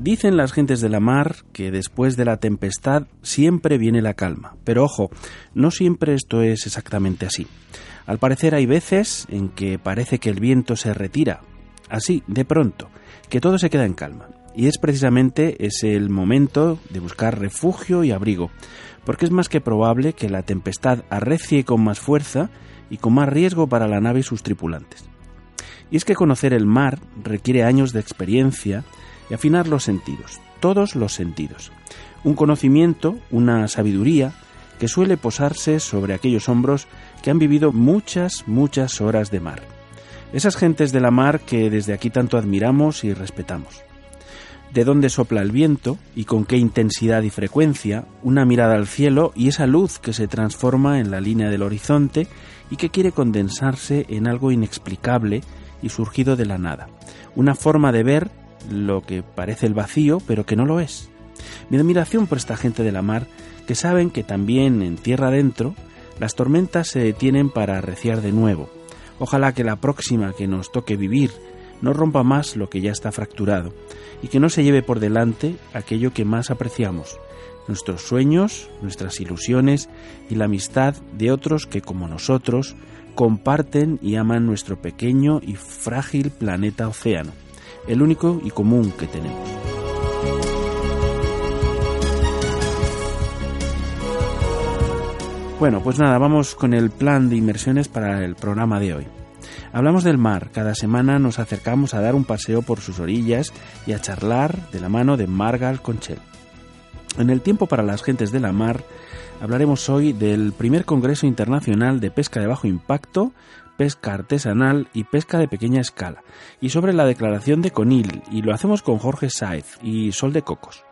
Dicen las gentes de la mar que después de la tempestad siempre viene la calma, pero ojo, no siempre esto es exactamente así. Al parecer hay veces en que parece que el viento se retira, así, de pronto, que todo se queda en calma. Y es precisamente ese el momento de buscar refugio y abrigo, porque es más que probable que la tempestad arrecie con más fuerza y con más riesgo para la nave y sus tripulantes. Y es que conocer el mar requiere años de experiencia, y afinar los sentidos, todos los sentidos. Un conocimiento, una sabiduría que suele posarse sobre aquellos hombros que han vivido muchas, muchas horas de mar. Esas gentes de la mar que desde aquí tanto admiramos y respetamos. De dónde sopla el viento y con qué intensidad y frecuencia, una mirada al cielo y esa luz que se transforma en la línea del horizonte y que quiere condensarse en algo inexplicable y surgido de la nada. Una forma de ver lo que parece el vacío, pero que no lo es. Mi admiración por esta gente de la mar, que saben que también en tierra adentro las tormentas se detienen para arreciar de nuevo. Ojalá que la próxima que nos toque vivir no rompa más lo que ya está fracturado y que no se lleve por delante aquello que más apreciamos, nuestros sueños, nuestras ilusiones y la amistad de otros que como nosotros comparten y aman nuestro pequeño y frágil planeta océano el único y común que tenemos. Bueno, pues nada, vamos con el plan de inmersiones para el programa de hoy. Hablamos del mar, cada semana nos acercamos a dar un paseo por sus orillas y a charlar de la mano de Margal Conchel. En el tiempo para las gentes de la mar hablaremos hoy del primer Congreso Internacional de Pesca de Bajo Impacto pesca artesanal y pesca de pequeña escala, y sobre la declaración de Conil, y lo hacemos con Jorge Saez y Sol de Cocos.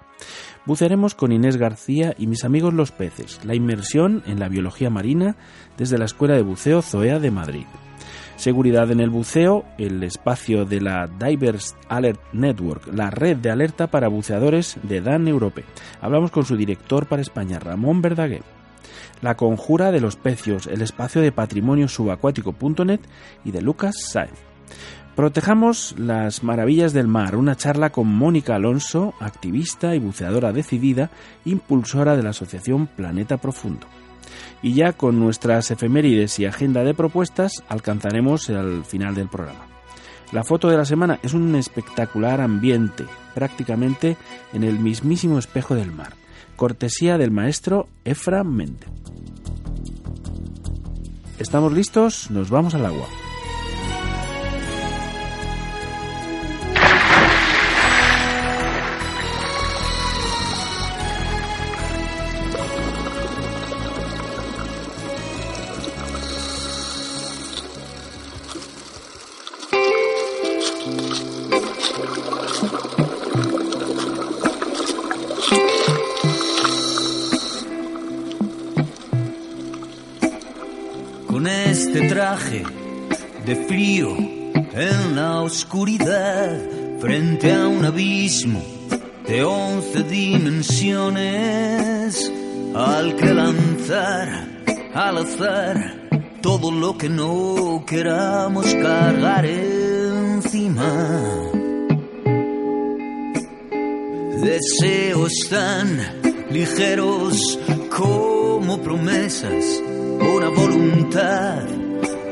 Bucearemos con Inés García y mis amigos los peces, la inmersión en la biología marina desde la Escuela de Buceo Zoea de Madrid. Seguridad en el buceo, el espacio de la Divers Alert Network, la red de alerta para buceadores de Dan Europe. Hablamos con su director para España, Ramón Verdaguer. La conjura de los pecios, el espacio de patrimonio subacuático.net y de Lucas Saez. Protejamos las maravillas del mar, una charla con Mónica Alonso, activista y buceadora decidida, impulsora de la asociación Planeta Profundo. Y ya con nuestras efemérides y agenda de propuestas alcanzaremos el final del programa. La foto de la semana es un espectacular ambiente, prácticamente en el mismísimo espejo del mar cortesía del maestro Efra Méndez. ¿Estamos listos? Nos vamos al agua. Oscuridad frente a un abismo de once dimensiones al que lanzar al azar todo lo que no queramos cargar encima. Deseos tan ligeros como promesas, una voluntad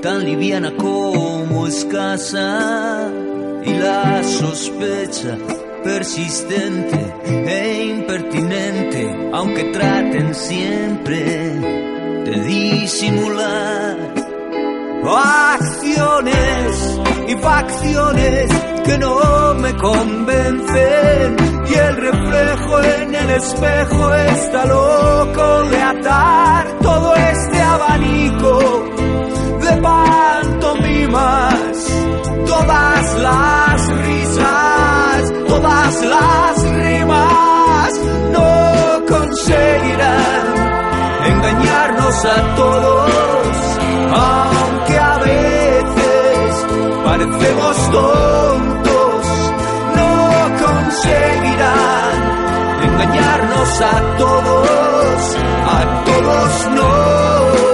tan liviana como escasa y la sospecha persistente e impertinente, aunque traten siempre de disimular acciones y facciones que no me convencen. Y el reflejo en el espejo está loco de atar todo este abanico de todas las risas, todas las rimas no conseguirán engañarnos a todos, aunque a veces parecemos tontos, no conseguirán engañarnos a todos, a todos no.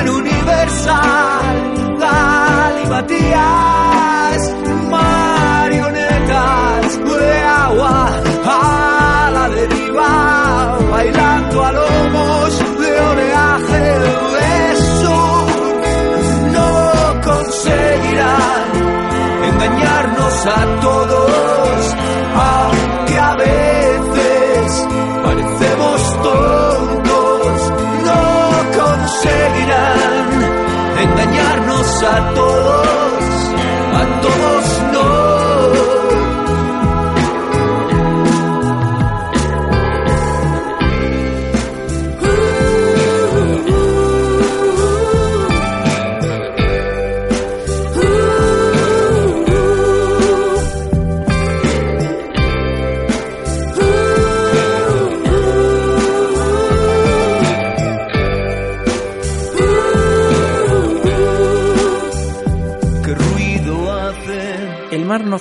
en universal, galimatías, marionetas de agua bailando a lomos de oleaje de No conseguirán engañarnos a todos, a engañarnos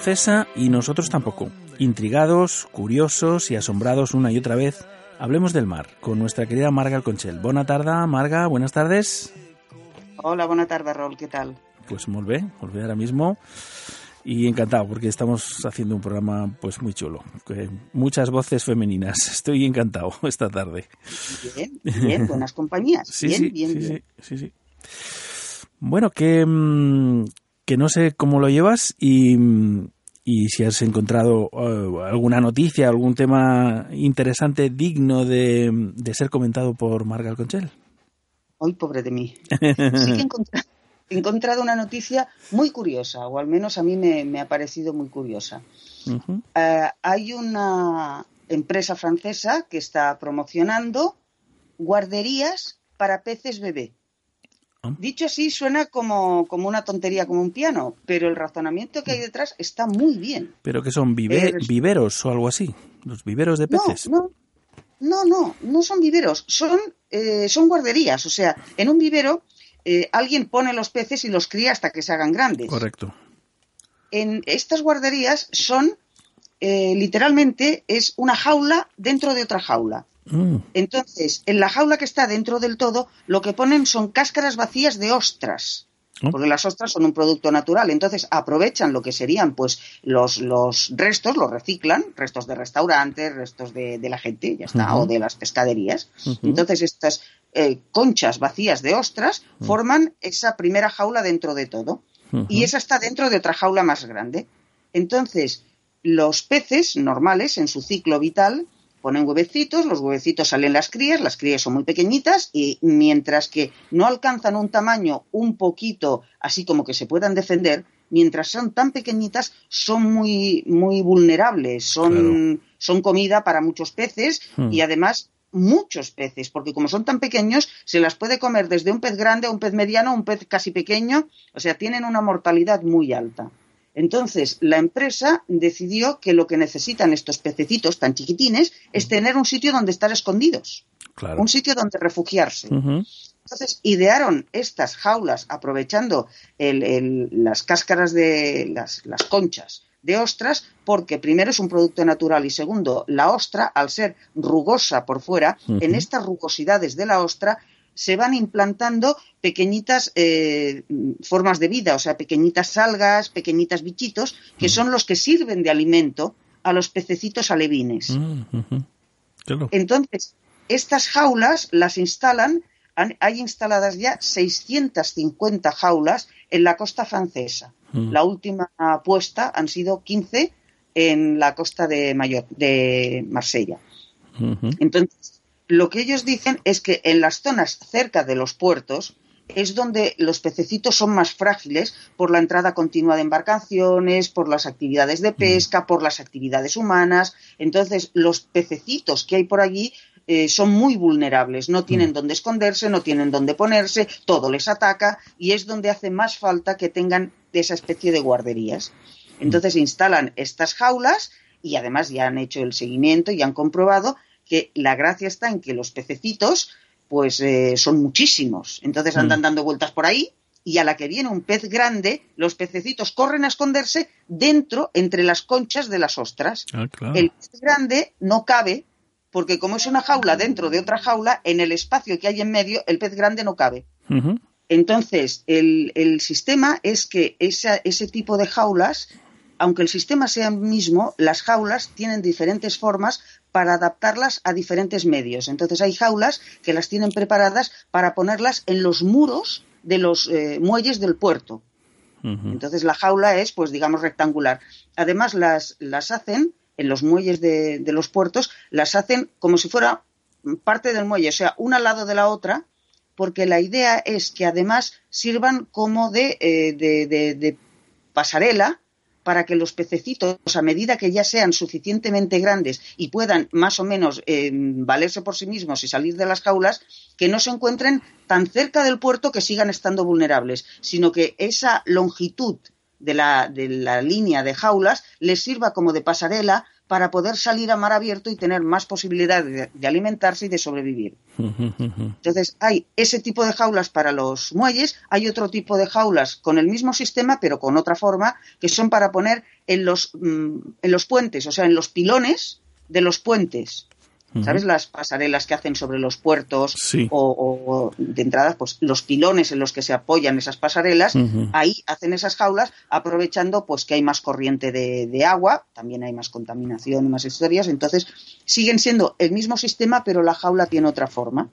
cesa y nosotros tampoco. Intrigados, curiosos y asombrados una y otra vez, hablemos del mar con nuestra querida Marga Alconchel. Buena tarde, Marga, buenas tardes. Hola, buena tarde, Raúl, ¿qué tal? Pues volvé, volvé ahora mismo y encantado porque estamos haciendo un programa pues muy chulo, muchas voces femeninas. Estoy encantado esta tarde. Bien, bien, buenas compañías. Sí, bien, sí, bien, sí, sí, sí, Bueno, que, mm, que no sé cómo lo llevas y, si has encontrado eh, alguna noticia, algún tema interesante digno de, ser comentado por Marga Conchel. Ay, pobre de mí. Sí que he encontrado, una noticia muy curiosa, o al menos a mí me, ha parecido muy curiosa. Eh, hay una empresa francesa que está promocionando guarderías para peces bebé. Dicho así, suena como, una tontería, como un piano, pero el razonamiento que hay detrás está muy bien. ¿Pero que son viveros o algo así? ¿Los viveros de peces? No, no, no, no, son viveros, son, eh, son guarderías. O sea, en un vivero eh, alguien pone los peces y los cría hasta que se hagan grandes. Correcto. En estas guarderías son, eh, literalmente, es una jaula dentro de otra jaula. Mm. Entonces, en la jaula que está dentro del todo, lo que ponen son cáscaras vacías de ostras. Oh. Porque las ostras son un producto natural, entonces aprovechan lo que serían pues los, los restos, los reciclan, restos de restaurantes, restos de, la gente, ya está, o de las pescaderías. Entonces estas eh, conchas vacías de ostras forman esa primera jaula dentro de todo. Y esa está dentro de otra jaula más grande. Entonces, los peces normales, en su ciclo vital, ponen huevecitos, los huevecitos salen las crías, las crías son muy pequeñitas y mientras que no alcanzan un tamaño un poquito así como que se puedan defender, mientras son tan pequeñitas son muy, muy vulnerables, son, son comida para muchos peces Hmm. y además muchos peces, porque como son tan pequeños, se las puede comer desde un pez grande a un pez mediano a un pez casi pequeño, o sea, tienen una mortalidad muy alta. Entonces, la empresa decidió que lo que necesitan estos pececitos tan chiquitines es tener un sitio donde estar escondidos, Claro. un sitio donde refugiarse. Entonces, idearon estas jaulas aprovechando el- el- las cáscaras de las, las conchas de ostras, porque primero es un producto natural y segundo, la ostra, al ser rugosa por fuera, en estas rugosidades de la ostra se van implantando pequeñitas eh, formas de vida, o sea, pequeñitas algas, pequeñitas bichitos, que son los que sirven de alimento a los pececitos alevines. Mm. Claro. Entonces, estas jaulas las instalan, han- hay instaladas ya 650 jaulas en la costa francesa. Mm. La última puesta han sido 15 en la costa de, Mayor, de Marsella. Entonces, lo que ellos dicen es que en las zonas cerca de los puertos es donde los pececitos son más frágiles por la entrada continua de embarcaciones, por las actividades de pesca, por las actividades humanas. Entonces, los pececitos que hay por allí eh, son muy vulnerables, no tienen dónde esconderse, no tienen dónde ponerse, todo les ataca y es donde hace más falta que tengan esa especie de guarderías. Entonces instalan estas jaulas y además ya han hecho el seguimiento y han comprobado que la gracia está en que los pececitos pues eh, son muchísimos. Entonces andan dando vueltas por ahí y a la que viene un pez grande, los pececitos corren a esconderse dentro, entre las conchas de las ostras. Ah, claro. El pez grande no cabe porque como es una jaula dentro de otra jaula, en el espacio que hay en medio, el pez grande no cabe. Entonces, el, el sistema es que esa- ese tipo de jaulas, aunque el sistema sea el mismo, las jaulas tienen diferentes formas para adaptarlas a diferentes medios. Entonces, hay jaulas que las tienen preparadas para ponerlas en los muros de los eh, muelles del puerto. Entonces, la jaula es, pues, digamos, rectangular. Además, las, las hacen en los muelles de, de los puertos, las hacen como si fuera parte del muelle, o sea, una al lado de la otra, porque la idea es que además sirvan como de, eh, de, de- de pasarela para que los pececitos, a medida que ya sean suficientemente grandes y puedan más o menos eh, valerse por sí mismos y salir de las jaulas, que no se encuentren tan cerca del puerto que sigan estando vulnerables, sino que esa longitud de la, de la línea de jaulas les sirva como de pasarela para poder salir a mar abierto y tener más posibilidad de, de alimentarse y de sobrevivir. Entonces, hay ese tipo de jaulas para los muelles, hay otro tipo de jaulas con el mismo sistema, pero con otra forma, que son para poner en los, mm, en los puentes, o sea, en los pilones de los puentes. ¿Sabes? Las pasarelas que hacen sobre los puertos Sí. o, de entrada, pues los pilones en los que se apoyan esas pasarelas, ahí hacen esas jaulas aprovechando pues que hay más corriente de, de agua, también hay más contaminación y más historias, entonces siguen siendo el mismo sistema, pero la jaula tiene otra forma.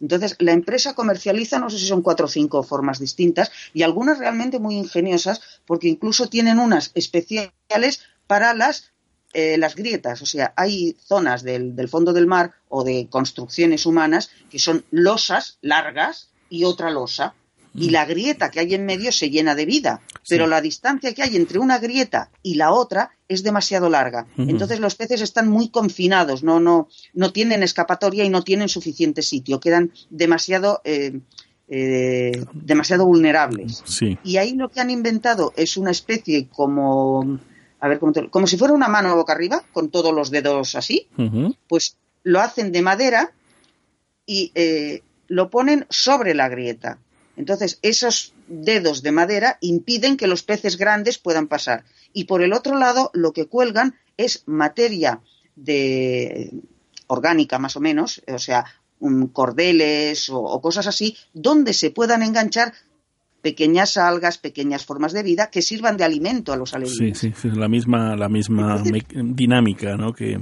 Entonces, la empresa comercializa, no sé si son cuatro o cinco formas distintas, y algunas realmente muy ingeniosas, porque incluso tienen unas especiales para las, eh, las grietas. O sea, hay zonas del, del fondo del mar o de construcciones humanas que son losas largas y otra losa. Y la grieta que hay en medio se llena de vida, pero la distancia que hay entre una grieta y la otra es demasiado larga. Entonces los peces están muy confinados, no, no, no tienen escapatoria y no tienen suficiente sitio, quedan demasiado, eh, eh, demasiado vulnerables. Sí. Y ahí lo que han inventado es una especie como, a ver, cómo te- como si fuera una mano boca arriba, con todos los dedos así, pues lo hacen de madera y eh, lo ponen sobre la grieta. Entonces, esos dedos de madera impiden que los peces grandes puedan pasar. Y por el otro lado, lo que cuelgan es materia de orgánica, más o menos, o sea, un cordeles o, o cosas así, donde se puedan enganchar pequeñas algas, pequeñas formas de vida que sirvan de alimento a los alevines. sí, sí, la misma, la misma dinámica, ¿no? Que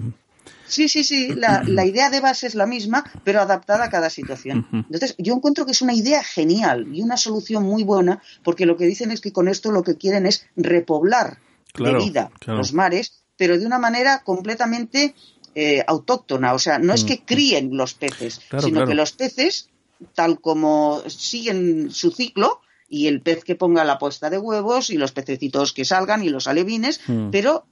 Sí, sí, sí, la, la idea de base es la misma, pero adaptada a cada situación. Entonces, yo encuentro que es una idea genial y una solución muy buena, porque lo que dicen es que con esto lo que quieren es repoblar Claro, de vida claro. los mares, pero de una manera completamente eh, autóctona, o sea, no es Mm. que críen los peces, Claro, sino que los peces, tal como siguen su ciclo, y el pez que ponga la puesta de huevos, y los pececitos que salgan, y los alevines, Mm. pero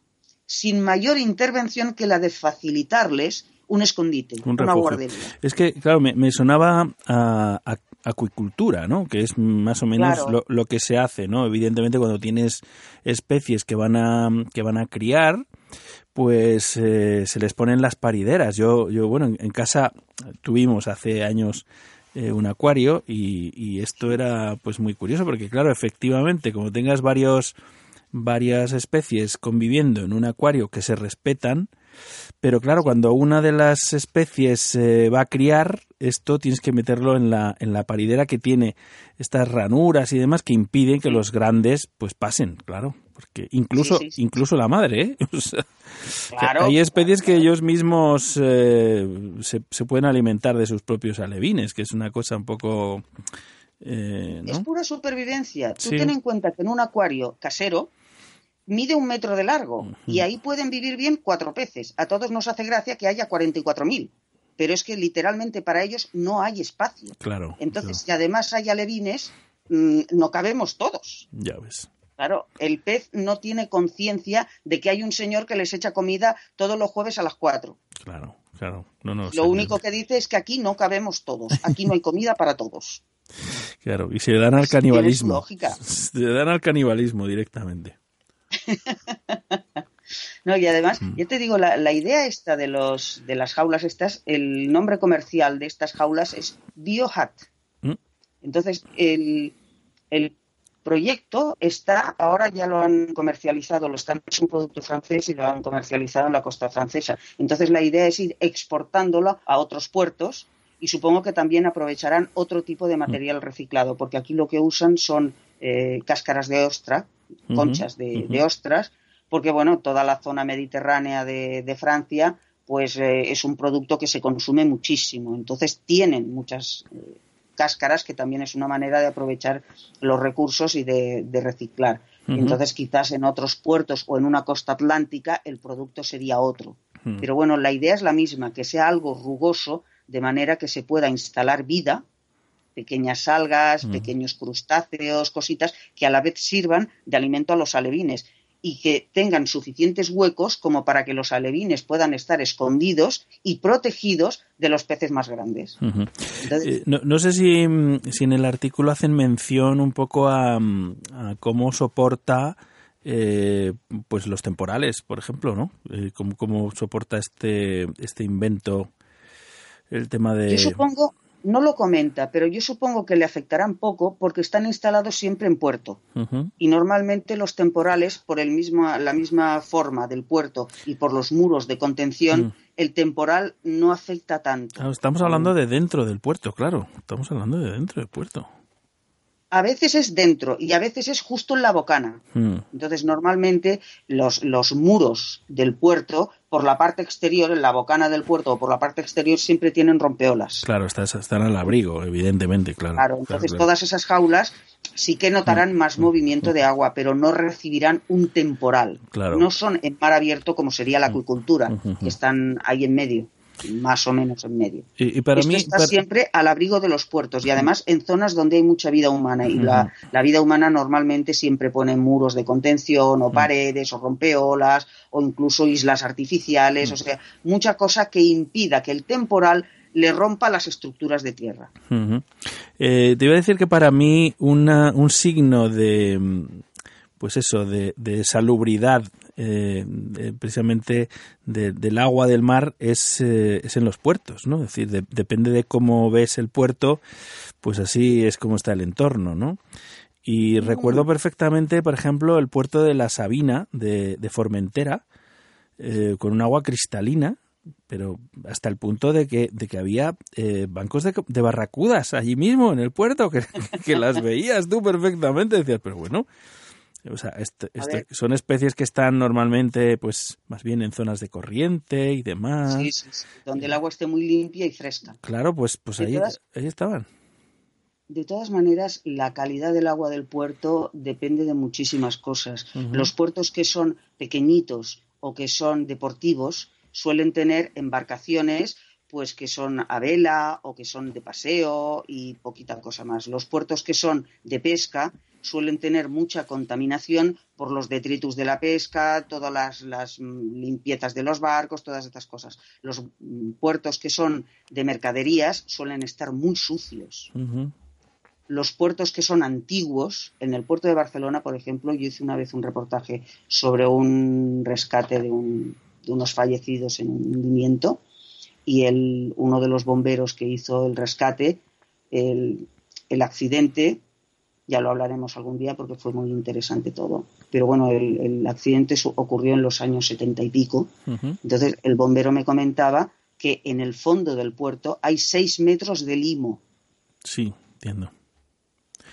sin mayor intervención que la de facilitarles un escondite, Un una guardería. Es que, claro, me, me sonaba a, a- acuicultura, ¿no? Que es más o menos Claro. lo, lo que se hace, ¿no? Evidentemente, cuando tienes especies que van a, que van a criar, pues eh, se les ponen las parideras. Yo, yo bueno, en, en casa tuvimos hace años eh, un acuario y, y esto era pues muy curioso porque, claro, efectivamente, como tengas varios varias especies conviviendo en un acuario que se respetan, pero claro, cuando una de las especies se va a criar, esto tienes que meterlo en la, en la paridera que tiene estas ranuras y demás que impiden que los grandes pues pasen, claro. Porque incluso, Sí, sí, sí. incluso la madre, ¿eh? O sea, que Claro, hay especies claro, que ellos mismos eh, se, se pueden alimentar de sus propios alevines, que es una cosa un poco... eh, Es pura supervivencia. Tú ten en cuenta que en un acuario casero mide un metro de largo y ahí pueden vivir bien cuatro peces. A todos nos hace gracia que haya 44.000, pero es que literalmente para ellos no hay espacio. Claro. Entonces, claro, si además hay alevines, mm, no cabemos todos. ya ves. Claro, el pez no tiene conciencia de que hay un señor que les echa comida todos los jueves a las cuatro. Claro, claro. No, no, Lo único que dice es que aquí no cabemos todos, aquí no hay comida para todos. Claro, y se le dan al canibalismo. lógica. Se le dan al canibalismo directamente. No, y además, Mm. yo te digo, la, la idea esta de los de las jaulas estas, el nombre comercial de estas jaulas es Biohat. Mm. Entonces, el, el proyecto está, ahora ya lo han comercializado, lo están, es un producto francés y lo han comercializado en la costa francesa. Entonces, la idea es ir exportándolo a otros puertos y supongo que también aprovecharán otro tipo de material reciclado, porque aquí lo que usan son eh, cáscaras de ostra, conchas de, ostras, porque bueno, toda la zona mediterránea de, de Francia, pues eh, es un producto que se consume muchísimo. Entonces tienen muchas eh, cáscaras que también es una manera de aprovechar los recursos y de, de reciclar. Entonces quizás en otros puertos o en una costa atlántica el producto sería otro. Pero bueno, la idea es la misma, que sea algo rugoso de manera que se pueda instalar vida, pequeñas algas, pequeños crustáceos, cositas que a la vez sirvan de alimento a los alevines y que tengan suficientes huecos como para que los alevines puedan estar escondidos y protegidos de los peces más grandes. Entonces, Eh, no, no sé si, mm, si en el artículo hacen mención un poco a, mm, a cómo soporta eh, pues los temporales, por ejemplo, ¿no? Eh, cómo, cómo soporta este, este invento el tema de... Yo supongo, no lo comenta, pero yo supongo que le afectarán poco porque están instalados siempre en puerto. Y normalmente los temporales, por el mismo, la misma forma del puerto y por los muros de contención, Mm. el temporal no afecta tanto. Claro, estamos hablando de dentro del puerto, claro. Estamos hablando de dentro del puerto. A veces es dentro y a veces es justo en la bocana. Mm. Entonces, normalmente los, los muros del puerto, por la parte exterior, en la bocana del puerto o por la parte exterior, siempre tienen rompeolas. Claro, estás- están al abrigo, evidentemente, claro. Claro, entonces claro. todas esas jaulas sí que notarán más movimiento de agua, pero no recibirán un temporal. Claro. No son en mar abierto como sería la acuicultura, que están ahí en medio, más o menos en medio. Y, y para Esto mí... está para- siempre al abrigo de los puertos y además en zonas donde hay mucha vida humana y la, la vida humana normalmente siempre pone muros de contención o paredes o rompeolas o incluso islas artificiales, o sea, mucha cosa que impida que el temporal le rompa las estructuras de tierra. Eh, te iba a decir que para mí una, un signo de mm, pues eso de, de salubridad eh, de- precisamente de- del agua del mar es, eh, es en los puertos no es decir de- depende de cómo ves el puerto pues así es como está el entorno no y recuerdo perfectamente por ejemplo el puerto de la Sabina de, de Formentera eh, con un agua cristalina pero hasta el punto de que, de que había eh, bancos de, de barracudas allí mismo en el puerto, que, que las veías tú perfectamente, decías, pero bueno, o sea, este- este- son especies que están normalmente, pues, más bien en zonas de corriente y demás. Sí, sí, sí, donde el agua esté muy limpia y fresca. Claro, pues, pues ahí, todas- ahí estaban. De todas maneras, la calidad del agua del puerto depende de muchísimas cosas. Los puertos que son pequeñitos o que son deportivos, suelen tener embarcaciones pues que son a vela o que son de paseo y poquita cosa más. Los puertos que son de pesca suelen tener mucha contaminación por los detritus de la pesca, todas las, mm, limpiezas de los barcos, todas estas cosas. Los mm, puertos que son de mercaderías suelen estar muy sucios. Los puertos que son antiguos, en el puerto de Barcelona, por ejemplo, yo hice una vez un reportaje sobre un rescate de, de unos fallecidos en un hundimiento y el, uno de los bomberos que hizo el rescate, el, accidente, ya lo hablaremos algún día porque fue muy interesante todo. Pero bueno, el, accidente ocurrió en los años setenta y pico. Entonces el bombero me comentaba que en el fondo del puerto hay seis metros de limo. Sí, entiendo.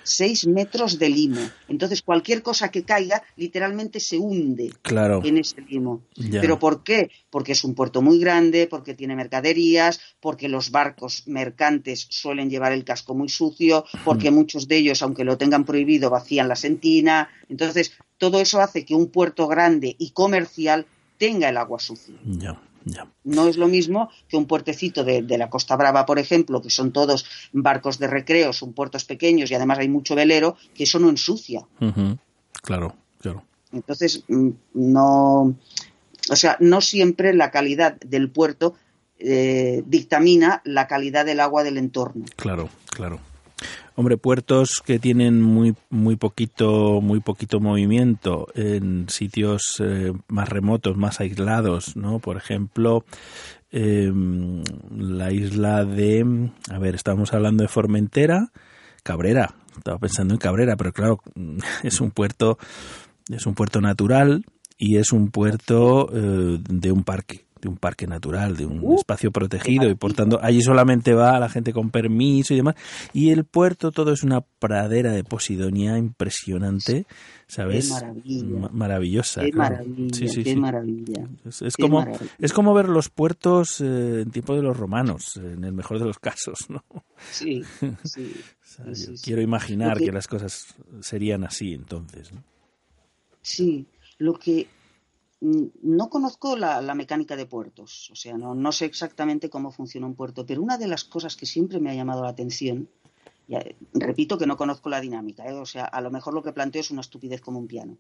6 metros de limo. Entonces, cualquier cosa que caiga literalmente se hunde claro. en ese limo. ¿Pero por qué? Porque es un puerto muy grande, porque tiene mercaderías, porque los barcos mercantes suelen llevar el casco muy sucio, porque muchos de ellos, aunque lo tengan prohibido, vacían la sentina. Entonces, todo eso hace que un puerto grande y comercial tenga el agua sucia. Ya. No es lo mismo que un puertecito de, la Costa Brava, por ejemplo, que son todos barcos de recreo, son puertos pequeños y además hay mucho velero, que eso no ensucia. Claro, claro. Entonces, mm, no. O sea, no siempre la calidad del puerto eh, dictamina la calidad del agua del entorno. Claro, claro. Hombre, puertos que tienen muy muy poquito muy poquito movimiento en sitios eh, más remotos, más aislados, ¿no? Por ejemplo, em, la isla de, a ver, estábamos hablando de Formentera, Cabrera. Estaba pensando en Cabrera, pero claro, es un puerto es un puerto natural y es un puerto eh, de un parque de un parque natural, de un uh, espacio protegido y por tanto allí solamente va la gente con permiso y demás. Y el puerto todo es una pradera de Posidonia impresionante, ¿sabes? maravillosa. Qué maravilla, sí, sí, qué maravilla. Es, como, es como ver los puertos eh, en tiempo de los romanos, en el mejor de los casos, ¿no? Sí, sí. quiero imaginar que... que las cosas serían así entonces. ¿no? Sí, lo que no conozco la, mecánica de puertos, o sea, no, sé exactamente cómo funciona un puerto, pero una de las cosas que siempre me ha llamado la atención, repito que no conozco la dinámica, ¿eh? o sea, a lo mejor lo que planteo es una estupidez como un piano,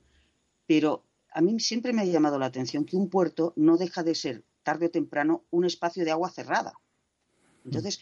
pero a mí siempre me ha llamado la atención que un puerto no deja de ser, tarde o temprano, un espacio de agua cerrada. Entonces,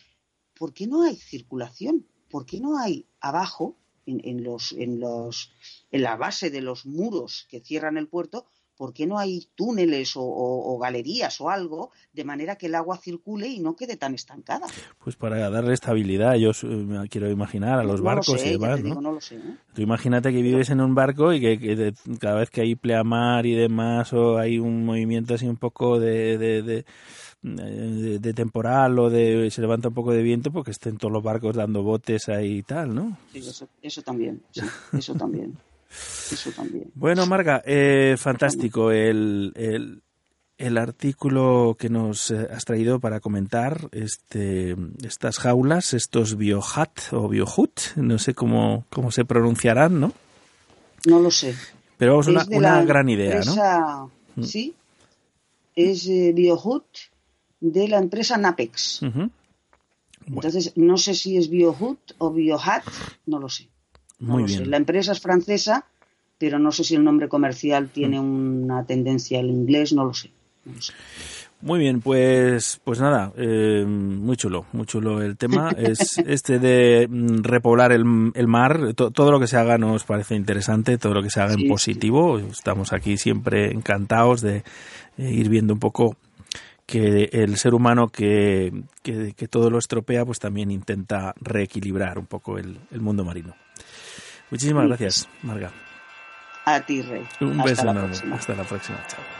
¿por qué no hay circulación? ¿Por qué no hay abajo, en, los, en, los, en la base de los muros que cierran el puerto, ¿por qué no hay túneles o, galerías o algo de manera que el agua circule y no quede tan estancada? Pues para darle estabilidad, yo me quiero imaginar a los barcos y demás, ¿no? lo sé, ¿eh? Tú imagínate que vives en un barco y que, cada vez que hay pleamar y demás o hay un movimiento así un poco de, de, temporal o de se levanta un poco de viento porque estén todos los barcos dando botes ahí y tal, ¿no? Sí, eso, eso también, sí, eso también. Eso también. Bueno, Marga, eh, fantástico el, el, artículo que nos eh, has traído para comentar este, estas jaulas, estos biohat o biohut, no sé cómo, cómo se pronunciarán, ¿no? No lo sé. Pero es una, una gran idea, ¿no? Mm. Sí, es eh, biohut de la empresa Napex. Entonces, no sé si es biohut o biohat, no lo sé. Muy bien. La empresa es francesa, pero no sé si el nombre comercial tiene mm. una tendencia al inglés, no lo sé. Muy bien, pues, pues nada, eh, muy chulo, muy chulo el tema. Es este de mm, repoblar el, mar, todo lo que se haga nos parece interesante, todo lo que se haga en positivo. Estamos aquí siempre encantados de eh, ir viendo un poco que el ser humano que, que, todo lo estropea, pues también intenta reequilibrar un poco el mundo marino. Muchísimas gracias, Marga. A ti, Rey. Un beso enorme. Hasta la próxima. Chao.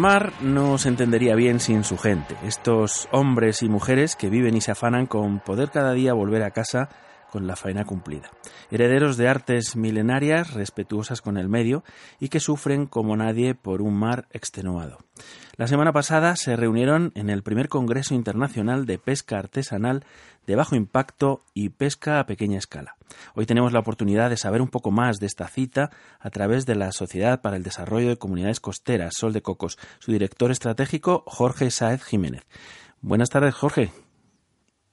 Mar no se entendería bien sin su gente, estos hombres y mujeres que viven y se afanan con poder cada día volver a casa con la faena cumplida. Herederos de artes milenarias, respetuosas con el medio y que sufren como nadie por un mar extenuado. La semana pasada se reunieron en el primer Congreso Internacional de Pesca Artesanal de Bajo Impacto y Pesca a Pequeña Escala. Hoy tenemos la oportunidad de saber un poco más de esta cita a través de la Sociedad para el Desarrollo de Comunidades Costeras, Sol de Cocos, su director estratégico, Jorge Sáez Jiménez. Buenas tardes, Jorge.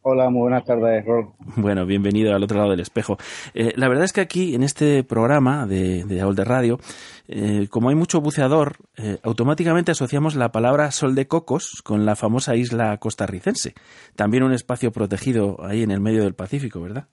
Hola, muy buenas tardes, Rob. Bueno, bienvenido al otro lado del espejo. Eh, la verdad es que aquí, en este programa de, de de Radio, eh, como hay mucho buceador, eh, automáticamente asociamos la palabra Sol de Cocos con la famosa isla costarricense. También un espacio protegido ahí en el medio del Pacífico, ¿verdad?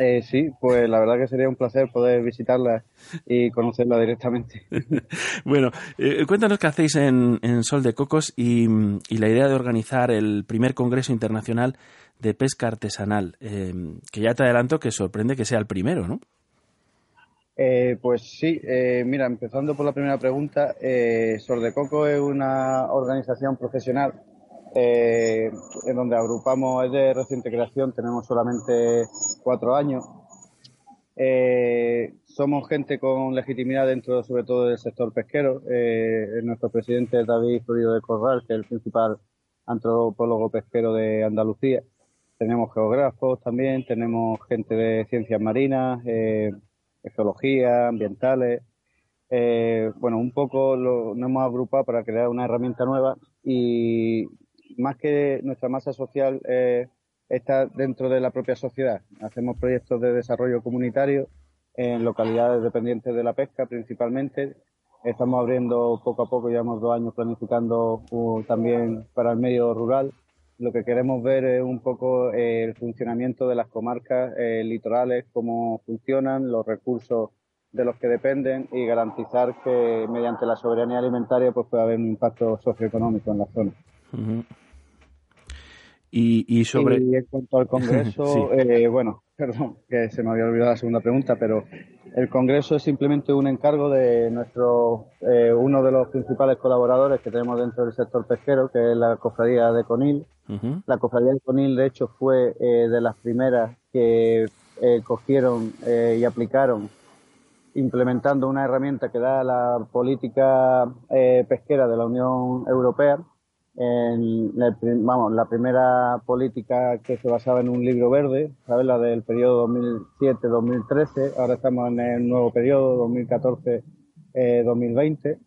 Eh, sí, pues la verdad que sería un placer poder visitarla y conocerla directamente. bueno, eh, cuéntanos qué hacéis en, en Sol de Cocos y, y, la idea de organizar el primer Congreso Internacional de Pesca Artesanal, eh, que ya te adelanto que sorprende que sea el primero, ¿no? Eh, pues sí, eh, mira, empezando por la primera pregunta, eh, Sol de Coco es una organización profesional eh, en donde agrupamos, es de reciente creación, tenemos solamente cuatro años. Eh, somos gente con legitimidad dentro, sobre todo, del sector pesquero. Eh, nuestro presidente es David Florido de Corral, que es el principal antropólogo pesquero de Andalucía. Tenemos geógrafos también, tenemos gente de ciencias marinas, eh, geología, ambientales. Eh, bueno, un poco lo, nos hemos agrupado para crear una herramienta nueva y más que nuestra masa social eh, está dentro de la propia sociedad. Hacemos proyectos de desarrollo comunitario en localidades dependientes de la pesca principalmente. Estamos abriendo poco a poco, llevamos dos años planificando uh, también para el medio rural. Lo que queremos ver es un poco eh, el funcionamiento de las comarcas eh, litorales, cómo funcionan, los recursos de los que dependen y garantizar que mediante la soberanía alimentaria pues pueda haber un impacto socioeconómico en la zona. Y, y, sobre... Y en cuanto al Congreso, sí. eh, bueno, perdón, que se me había olvidado la segunda pregunta, pero el Congreso es simplemente un encargo de nuestro, eh, uno de los principales colaboradores que tenemos dentro del sector pesquero, que es la Cofradía de Conil. Uh -huh. La Cofradía de Conil, de hecho, fue eh, de las primeras que eh, cogieron y aplicaron implementando una herramienta que da la política pesquera de la Unión Europea, en el, vamos, la primera política que se basaba en un libro verde, ¿sabes? la del periodo 2007-2013, ahora estamos en el nuevo periodo 2014-2020.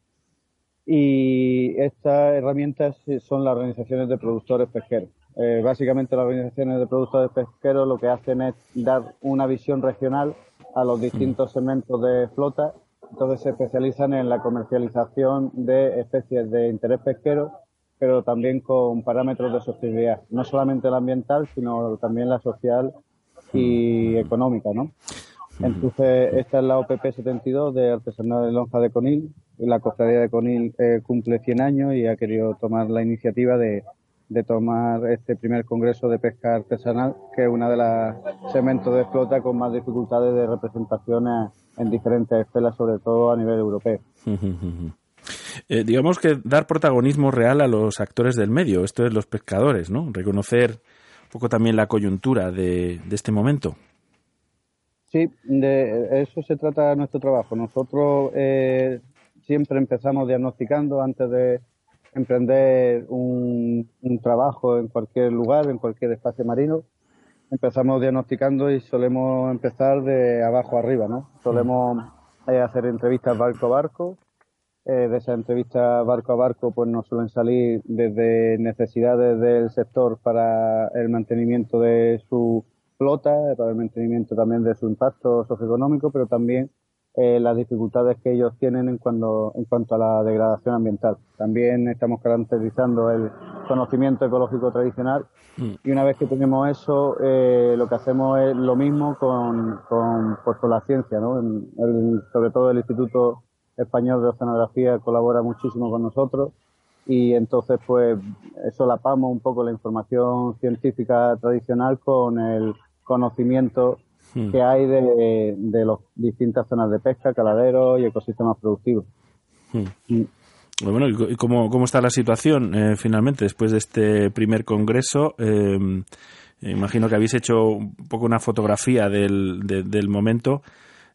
y estas herramientas son las organizaciones de productores pesqueros. Eh, básicamente las organizaciones de productores pesqueros lo que hacen es dar una visión regional a los distintos segmentos de flota, entonces se especializan en la comercialización de especies de interés pesquero pero también con parámetros de sostenibilidad, no solamente la ambiental, sino también la social y económica, ¿no? Entonces, esta es la OPP 72 de Artesanal de Lonja de Conil. La cofradía de Conil eh, cumple 100 años y ha querido tomar la iniciativa de, de, tomar este primer congreso de pesca artesanal, que es una de las segmentos de flota con más dificultades de representación en diferentes esferas, sobre todo a nivel europeo. Eh, digamos que dar protagonismo real a los actores del medio, esto es los pescadores, ¿no? Reconocer un poco también la coyuntura de, este momento. Sí, de eso se trata nuestro trabajo. Nosotros eh, siempre empezamos diagnosticando antes de emprender un, un, trabajo en cualquier lugar, en cualquier espacio marino. Empezamos diagnosticando y solemos empezar de abajo arriba, ¿no? Solemos eh, hacer entrevistas barco a barco, eh, de esa entrevista barco a barco pues nos suelen salir desde necesidades del sector para el mantenimiento de su flota, para el mantenimiento también de su impacto socioeconómico, pero también eh, las dificultades que ellos tienen en, cuando, en cuanto a la degradación ambiental. También estamos caracterizando el conocimiento ecológico tradicional mm. y una vez que tenemos eso, eh, lo que hacemos es lo mismo con, con, pues, con la ciencia, ¿no? En el, sobre todo el Instituto Español de Oceanografía colabora muchísimo con nosotros y entonces pues solapamos un poco la información científica tradicional con el conocimiento hmm. que hay de, de las distintas zonas de pesca, caladeros y ecosistemas productivos. Hmm. Y, bueno, ¿y cómo, cómo está la situación eh, finalmente después de este primer congreso? Eh, imagino que habéis hecho un poco una fotografía del, de, del momento.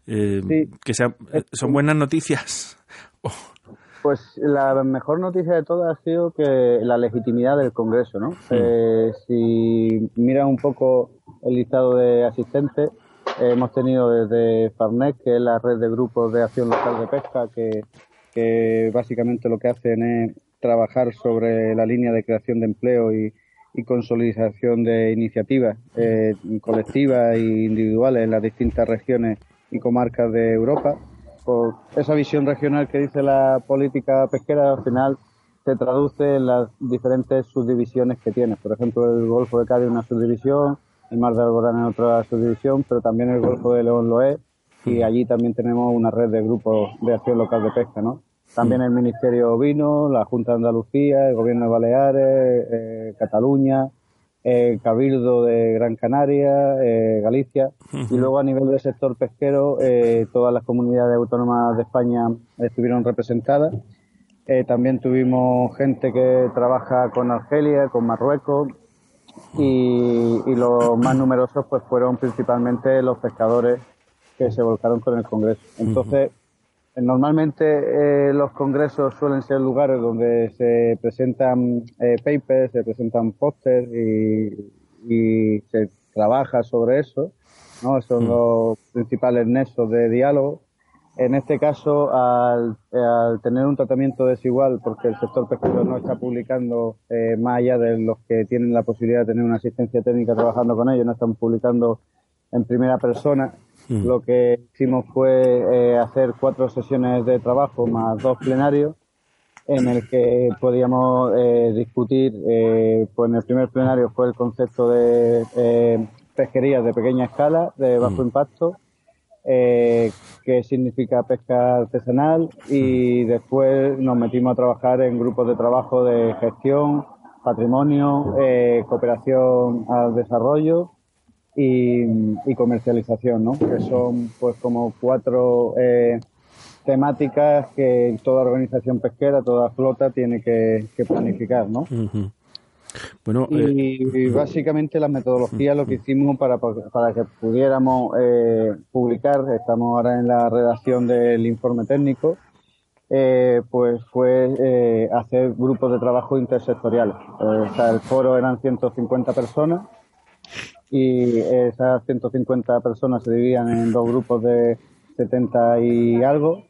Eh, sí. que sea, son buenas noticias. Oh. Pues la mejor noticia de todas ha sido que la legitimidad del Congreso, ¿no? Sí. Eh, si mira un poco el listado de asistentes, eh, hemos tenido desde Farnet, que es la red de grupos de acción local de pesca, que, que básicamente lo que hacen es trabajar sobre la línea de creación de empleo y, y consolidación de iniciativas eh, colectivas e individuales en las distintas regiones y comarcas de Europa. Por esa visión regional que dice la política pesquera, al final se traduce en las diferentes subdivisiones que tiene. Por ejemplo, el Golfo de Cádiz es una subdivisión, el Mar de Alborán es otra subdivisión, pero también el Golfo de León lo es, y allí también tenemos una red de grupos de acción local de pesca, ¿no? También el Ministerio Vino, la Junta de Andalucía, el Gobierno de Baleares, eh, Cataluña, eh, Cabildo de Gran Canaria, eh, Galicia, uh -huh. y luego a nivel del sector pesquero, eh, todas las comunidades autónomas de España estuvieron representadas. Eh, también tuvimos gente que trabaja con Argelia, con Marruecos, y, y, los más numerosos pues fueron principalmente los pescadores que se volcaron con el Congreso. Entonces, uh. Normalmente eh, los congresos suelen ser lugares donde se presentan eh, papers, se presentan pósters y, y, se trabaja sobre eso, ¿no? Son -huh. los principales nexos de diálogo. En este caso, al, al, tener un tratamiento desigual, porque el sector pesquero no está publicando eh, más allá de los que tienen la posibilidad de tener una asistencia técnica trabajando con ellos, no están publicando en primera persona, Mm. Lo que hicimos fue eh, hacer cuatro sesiones de trabajo más dos plenarios en el que podíamos eh, discutir, eh, pues en el primer plenario fue el concepto de eh, pesquerías de pequeña escala, de bajo mm. impacto. eh, qué significa pesca artesanal y después nos metimos a trabajar en grupos de trabajo de gestión, patrimonio, eh, cooperación al desarrollo y, y comercialización, ¿no? Que son pues como cuatro eh, temáticas que toda organización pesquera, toda flota tiene que, que planificar, ¿no? Bueno, eh, Y, y básicamente la metodología lo que hicimos para, para que pudiéramos eh, publicar, estamos ahora en la redacción del informe técnico, eh, pues fue eh, hacer grupos de trabajo intersectoriales. Eh, o sea, el foro eran 150 personas y esas 150 personas se dividían en dos grupos de 70 y algo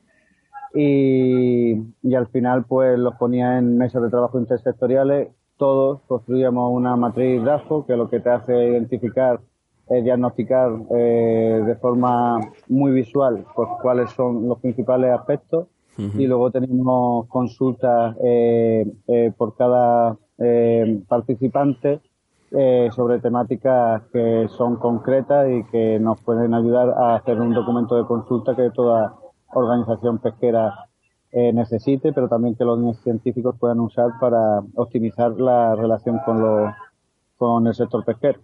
y, y al final pues los ponía en mesas de trabajo intersectoriales. Todos construíamos una matriz DAFO que lo que te hace identificar es diagnosticar eh, de forma muy visual pues cuáles son los principales aspectos. Y luego tenemos consultas eh, eh, por cada eh, participante eh, sobre temáticas que son concretas y que nos pueden ayudar a hacer un documento de consulta que toda organización pesquera eh, necesite, pero también que los científicos puedan usar para optimizar la relación con los con el sector pesquero.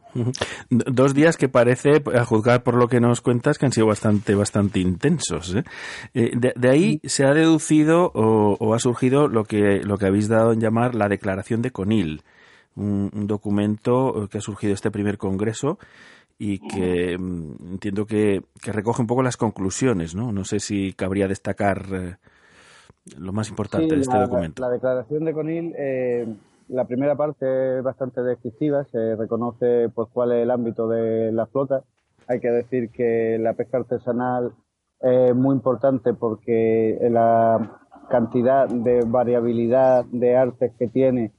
Dos días que parece, a juzgar por lo que nos cuentas, que han sido bastante, bastante intensos. ¿eh? Eh, de, de ahí se ha deducido o, o ha surgido lo que, lo que habéis dado en llamar la Declaración de Conil, un, un documento eh, que ha surgido este primer congreso y que mm, entiendo que, que recoge un poco las conclusiones, ¿no? No sé si cabría destacar eh, lo más importante Sí, de este la, documento. La declaración de Conil, eh, la primera parte es bastante descriptiva, se reconoce pues cuál es el ámbito de la flota. Hay que decir que la pesca artesanal es muy importante porque la cantidad de variabilidad de artes que tiene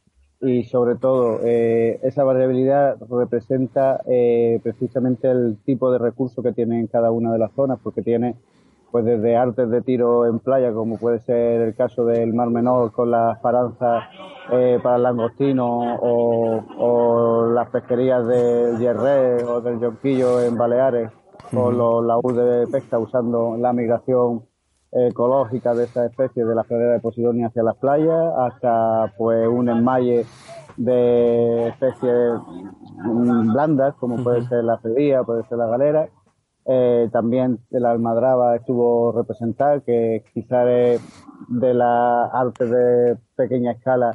y sobre todo eh, esa variabilidad representa eh, precisamente el tipo de recurso que tiene en cada una de las zonas porque tiene pues desde artes de tiro en playa, como puede ser el caso del Mar Menor con las paranzas eh, para el langostino o, o las pesquerías del Yerré o del Yonquillo en Baleares con los laúd de pesca usando la migración ecológica de esa especie de la pradera de Posidonia hacia las playas hasta pues un enmalle de especies blandas como puede ser la cedilla, puede ser la galera. Eh, también la almadraba estuvo representada, que quizás es de la arte de pequeña escala,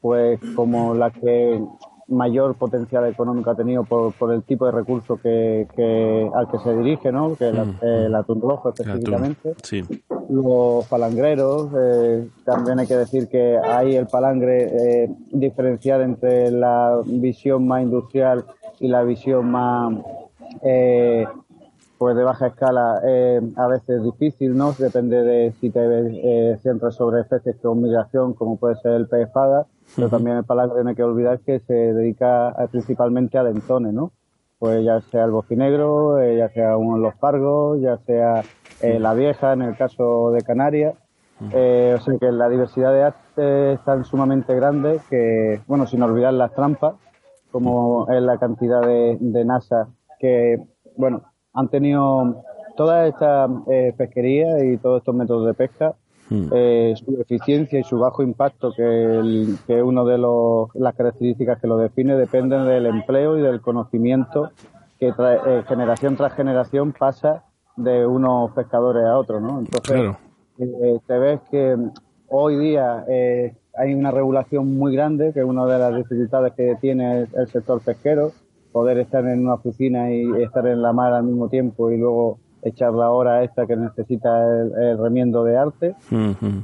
pues como la que mayor potencial económico ha tenido por, por el tipo de recurso que, que al que se dirige, ¿no? Que es la- Mm. el atún rojo El atún. específicamente Sí. los palangreros. eh, también hay que decir que hay el palangre eh, diferenciar entre la visión más industrial y la visión más eh, pues de baja escala eh, a veces difícil, ¿no? Depende de si te eh, centras sobre especies con migración, como puede ser el pez espada, pero también el palangre no hay que olvidar que se dedica principalmente a dentones, ¿no? Pues ya sea el bocinegro, eh, ya sea uno de los pargos, ya sea eh, la vieja en el caso de Canarias. Eh, o sea que la diversidad de artes es tan sumamente grande que, bueno, sin olvidar las trampas, como es la cantidad de, de NASA que, bueno, han tenido toda esta eh, pesquería y todos estos métodos de pesca, Mm. eh, su eficiencia y su bajo impacto, que, el- que es una de los, las características que lo define, dependen del empleo y del conocimiento que eh, generación tras generación pasa de unos pescadores a otros, ¿no? Entonces, Claro. eh, te ves que hoy día eh, hay una regulación muy grande, que es una de las dificultades que tiene el, el sector pesquero, poder estar en una oficina y estar en la mar al mismo tiempo y luego echar la hora esta que necesita el, el remiendo de arte.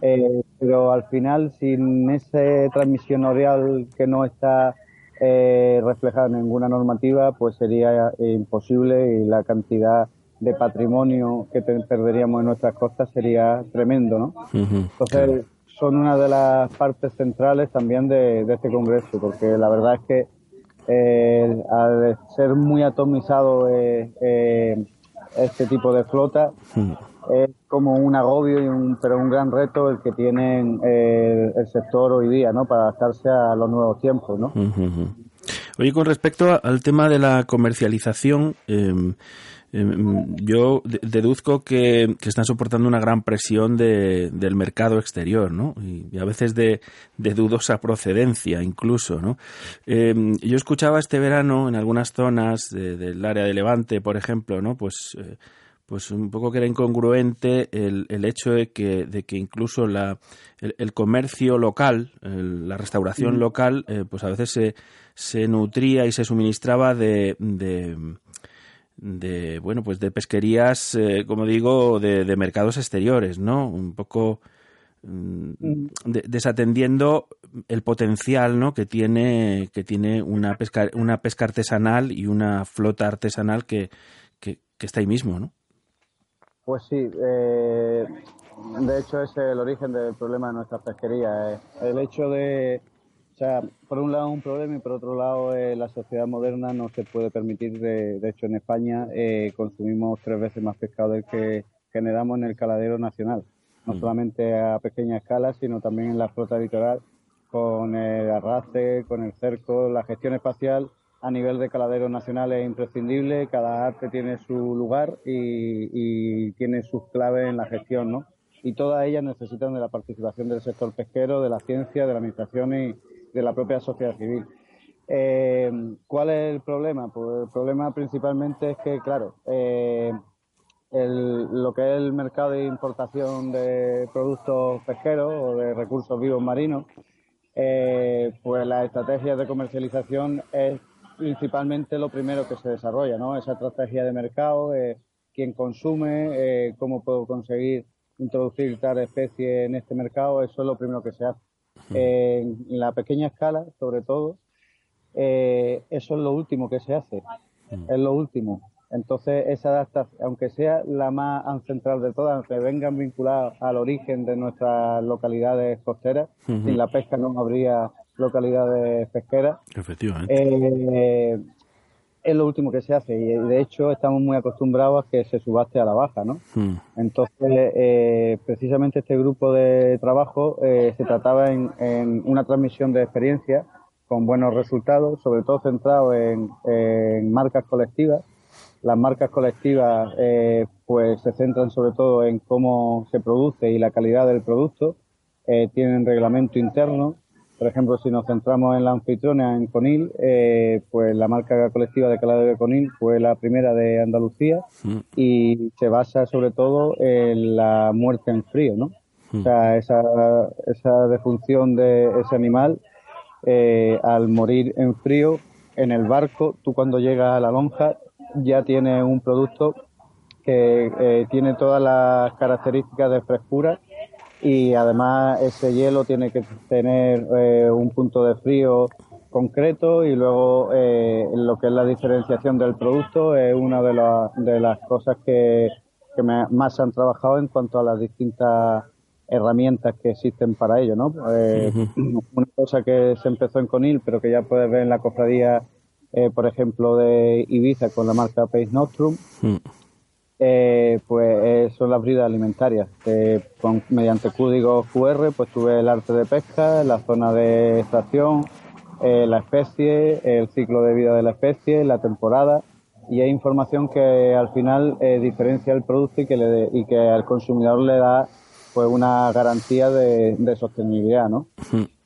Eh, pero al final, sin esa transmisión oral que no está eh, reflejada en ninguna normativa, pues sería eh, imposible y la cantidad de patrimonio que perderíamos en nuestras costas sería tremendo, ¿no? Entonces, son una de las partes centrales también de, de este congreso, porque la verdad es que eh, al ser muy atomizado eh, eh, este tipo de flota, Mm. es como un agobio y un, pero un gran reto el que tienen eh, el sector hoy día, ¿no? Para adaptarse a los nuevos tiempos, ¿no? Ujú, ujú. Oye, con respecto al tema de la comercialización, em, yo deduzco que, están soportando una gran presión de, del mercado exterior, ¿no? Y, a veces de, dudosa procedencia, incluso, ¿no? Em, yo escuchaba este verano en algunas zonas del área de Levante, por ejemplo, ¿no? Pues eh, pues un poco que era incongruente el, el hecho de que, de que incluso la, el, comercio local, la restauración local, eh, pues a veces se, se nutría y se suministraba de, de, bueno, pues de pesquerías, eh, como digo, de, de, mercados exteriores, ¿no? Un poco mm, desatendiendo el potencial ¿no? que tiene que tiene una pesca una pesca artesanal y una flota artesanal que, que, está ahí mismo ¿no? Pues sí, eh, de hecho es el origen del problema de nuestras pesquerías. el hecho de, sea, por un lado un problema y por otro lado eh, la sociedad moderna no se puede permitir, de, de hecho en España eh, consumimos tres veces más pescado del que generamos en el caladero nacional, no mm. solamente a pequeña escala, sino también en la flota litoral, con el arrastre, con el cerco, la gestión espacial a nivel de caladeros nacionales es imprescindible, cada arte tiene su lugar y, tiene sus claves en la gestión, ¿no? Y todas ellas necesitan de la participación del sector pesquero, de la ciencia, de la administración y de la propia sociedad civil. Eh, ¿Cuál es el problema? Pues el problema principalmente es que, claro, eh, lo que es el mercado de importación de productos pesqueros o de recursos vivos marinos, eh, pues la estrategia de comercialización es principalmente lo primero que se desarrolla, ¿no? Esa estrategia de mercado, quién consume, cómo puedo conseguir introducir tal especie en este mercado, eso es lo primero que se hace. En la pequeña escala, sobre todo, eh, eso es lo último que se hace, es lo último. Entonces, esa adaptación, aunque sea la más ancestral de todas, aunque vengan vinculadas al origen de nuestras localidades costeras, sin la pesca no habría localidades pesqueras. Efectivamente. Eh, es lo último que se hace y de hecho estamos muy acostumbrados a que se subaste a la baja, ¿no? Hmm. Entonces, eh, precisamente este grupo de trabajo eh, se trataba en, una transmisión de experiencia con buenos resultados, sobre todo centrado en, en marcas colectivas. Las marcas colectivas pues se centran sobre todo en cómo se produce y la calidad del producto. tienen reglamento interno, por ejemplo, si nos centramos en la anfitriona, en Conil, eh, pues la marca colectiva de calado de Conil fue la primera de Andalucía mm. y se basa sobre todo en la muerte en frío, ¿no? O mm. sea, esa, esa defunción de ese animal eh, al morir en frío en el barco, tú cuando llegas a la lonja ya tienes un producto que eh, tiene todas las características de frescura y además ese hielo tiene que tener eh, un punto de frío concreto y luego eh, lo que es la diferenciación del producto es una de, de las cosas que, que más se han trabajado en cuanto a las distintas herramientas que existen para ello, ¿no? Eh, una cosa que se empezó en Conil, pero que ya puedes ver en la cofradía, por ejemplo, de Ibiza con la marca Pace Nostrum, mm eh, pues eh, son las bridas alimentarias. con, mediante código QR, pues tuve el arte de pesca, la zona de extracción, eh, la especie, el ciclo de vida de la especie, la temporada, y hay información que al final eh, diferencia el producto y que, le y que al consumidor le da pues una garantía de, de sostenibilidad, ¿no?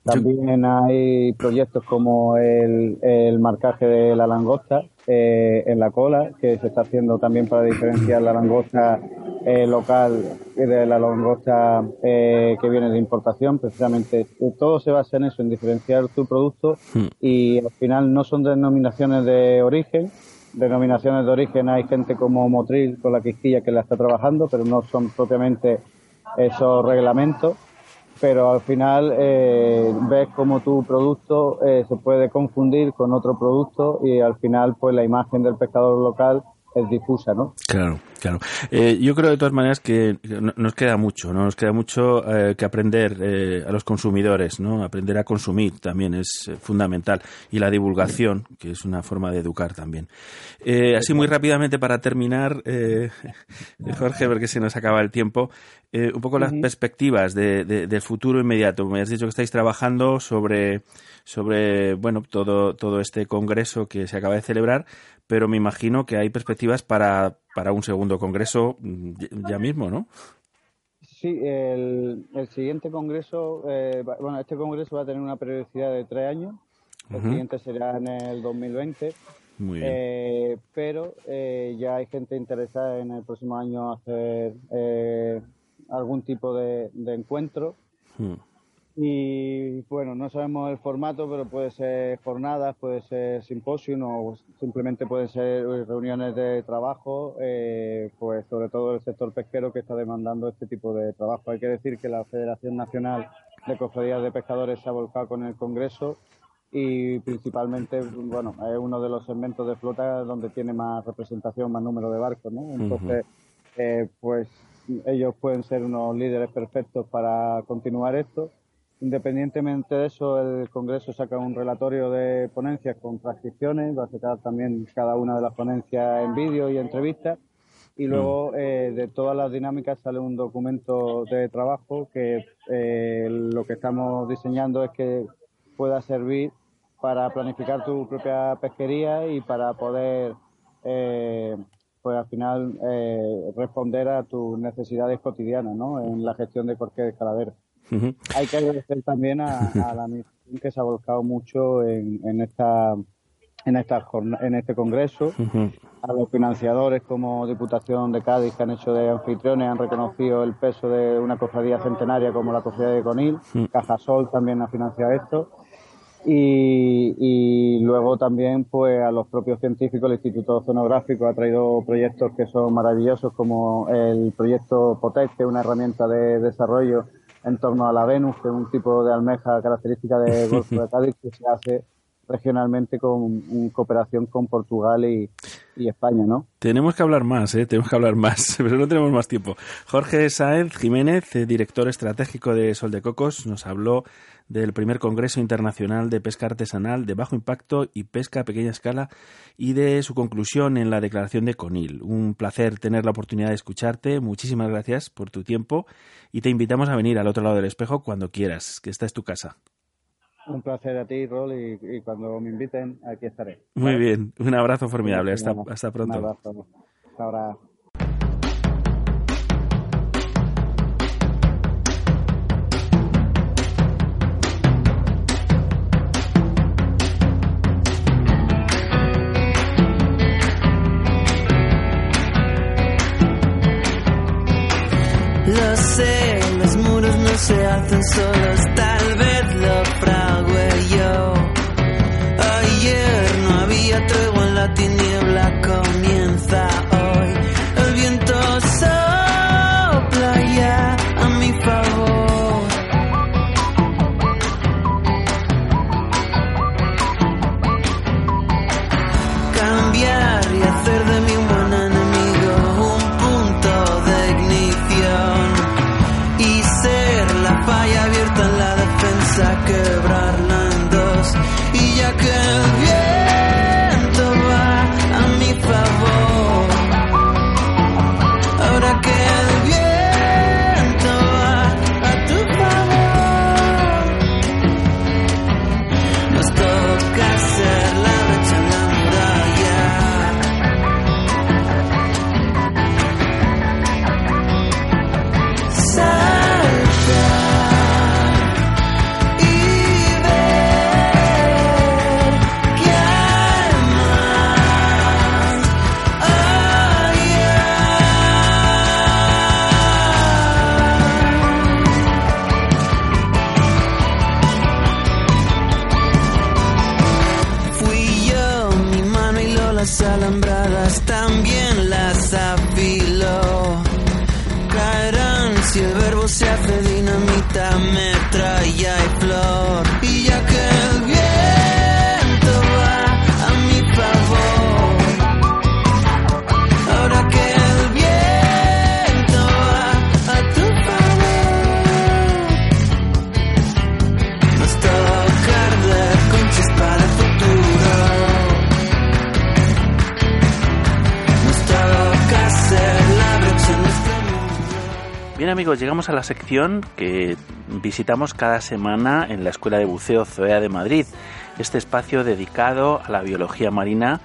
También hay proyectos como el, el marcaje de la langosta eh, en la cola, que se está haciendo también para diferenciar la langosta eh, local de la langosta eh, que viene de importación. Precisamente todo se basa en eso, en diferenciar tu producto hmm. y al final no son denominaciones de origen. Denominaciones de origen hay gente como Motril con la quisquilla que la está trabajando, pero no son propiamente esos reglamentos pero al final eh, ves como tu producto eh, se puede confundir con otro producto y al final pues la imagen del pescador local es difusa, ¿no? Claro, Claro. Eh, yo creo de todas maneras que no- nos queda mucho, ¿no? Nos queda mucho eh, que aprender eh, a los consumidores, ¿no? Aprender a consumir también es fundamental. Y la divulgación, que es una forma de educar también. Eh, así muy rápidamente para terminar, eh, Jorge, porque se nos acaba el tiempo, eh, un poco las perspectivas de, de- del futuro inmediato. Me has dicho que estáis trabajando sobre, sobre bueno, todo, todo este congreso que se acaba de celebrar, pero me imagino que hay perspectivas para, para un segundo congreso ya- mismo, ¿no? Sí, el, el siguiente congreso, eh, bueno, este congreso va a tener una periodicidad de tres años. El siguiente será en el 2020. Muy bien. Eh, pero eh, ya hay gente interesada en el próximo año hacer eh, algún tipo de, de encuentro. Mm. Y bueno, no sabemos el formato, pero puede ser jornadas, puede ser simposium o simplemente pueden ser reuniones de trabajo, eh, pues sobre todo el sector pesquero que está demandando este tipo de trabajo. Hay que decir que la Federación Nacional de Cofradías de Pescadores se ha volcado con el Congreso y principalmente, bueno, es uno de los segmentos de flota donde tiene más representación, más número de barcos, ¿no? Entonces, eh, pues ellos pueden ser unos líderes perfectos para continuar esto. Independientemente de eso, el Congreso saca un relatorio de ponencias con transcripciones, va a sacar también cada una de las ponencias en vídeo y entrevistas. Y luego eh, de todas las dinámicas sale un documento de trabajo que eh, lo que estamos diseñando es que pueda servir para planificar tu propia pesquería y para poder, eh, pues al final, eh, responder a tus necesidades cotidianas ¿no? en la gestión de cualquier Hay que agradecer también a, a la administración que se ha volcado mucho en, en esta en esta en este congreso. A los financiadores como Diputación de Cádiz que han hecho de anfitriones han reconocido el peso de una cofradía centenaria como la cofradía de Conil. Cajasol también ha financiado esto. Y, y luego también pues a los propios científicos el Instituto Oceanográfico ha traído proyectos que son maravillosos como el proyecto POTEC que es una herramienta de desarrollo en torno a la Venus que es un tipo de almeja característica del Golfo de Cádiz que se hace regionalmente con en cooperación con Portugal y, España, ¿no? Tenemos que hablar más, ¿eh? tenemos que hablar más, pero no tenemos más tiempo. Jorge Sáenz Jiménez, eh, director estratégico de Sol de Cocos, nos habló del primer Congreso Internacional de Pesca Artesanal de Bajo Impacto y Pesca a Pequeña Escala y de su conclusión en la declaración de Conil. Un placer tener la oportunidad de escucharte. Muchísimas gracias por tu tiempo y te invitamos a venir al otro lado del espejo cuando quieras, que esta es tu casa. Un placer a ti, Rol, y, y cuando me inviten, aquí estaré. Muy bien, un abrazo formidable. Hasta, hasta Un pronto. abrazo. Hasta ahora. Lo sé, los muros no se hacen solos, llegamos a la sección que visitamos cada semana en la Escuela de Buceo Zoea de Madrid, este espacio dedicado a la biología marina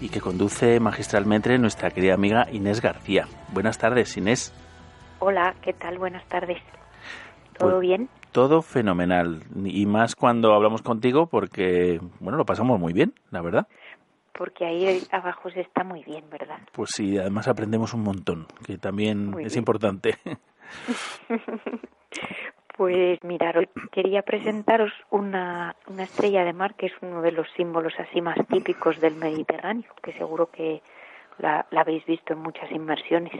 y que conduce magistralmente nuestra querida amiga Inés García. Buenas tardes, Inés. Hola, ¿qué tal? Buenas tardes. ¿Todo Pues- bien? Todo fenomenal y más cuando hablamos contigo porque, bueno, lo pasamos muy bien, la verdad. Porque ahí abajo se está muy bien, ¿verdad? Pues sí, además aprendemos un montón, que también Muy es bien. importante. Pues mirar, hoy quería presentaros una, una estrella de mar que es uno de los símbolos así más típicos del Mediterráneo, que seguro que la, habéis visto en muchas inmersiones.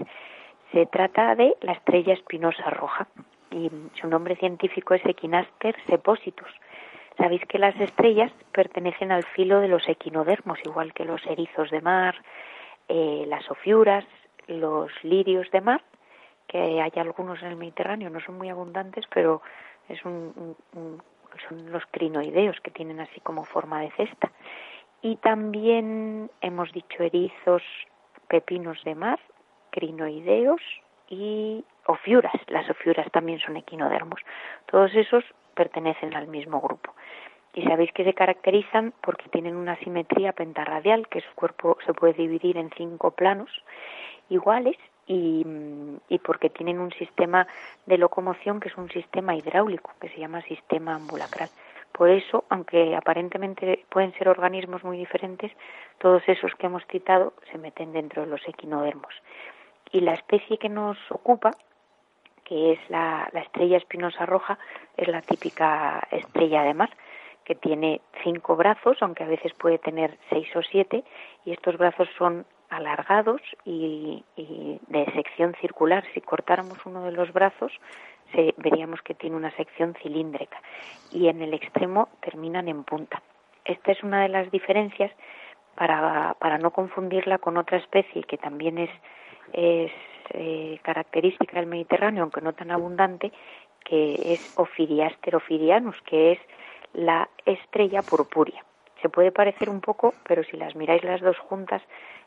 Se trata de la estrella espinosa roja y su nombre científico es Equinaster sepositus. Sabéis que las estrellas pertenecen al filo de los equinodermos, igual que los erizos de mar, eh, las ofiuras, los lirios de mar, que hay algunos en el Mediterráneo, no son muy abundantes, pero es un, son los crinoideos que tienen así como forma de cesta. Y también hemos dicho erizos, pepinos de mar, crinoideos y ofiuras. Las ofiuras también son equinodermos. Todos esos pertenecen al mismo grupo. Y sabéis que se caracterizan porque tienen una simetría pentarradial, que su cuerpo se puede dividir en cinco planos iguales y, mm, y porque tienen un sistema de locomoción que es un sistema hidráulico, que se llama sistema ambulacral. Por eso, aunque aparentemente pueden ser organismos muy diferentes, todos esos que hemos citado se meten dentro de los equinodermos. Y la especie que nos ocupa, que es la, la estrella espinosa roja, es la típica estrella de mar, que tiene cinco brazos, aunque a veces puede tener seis o siete, y estos brazos son alargados y, y de sección circular. Si cortáramos uno de los brazos, se, veríamos que tiene una sección cilíndrica y en el extremo terminan en punta. Esta es una de las diferencias para, para no confundirla con otra especie que también es, eh, característica del Mediterráneo, aunque no tan abundante, que es Ophidiaster ophidianus, que es la estrella purpúrea. Se puede parecer un poco, pero si las miráis las dos juntas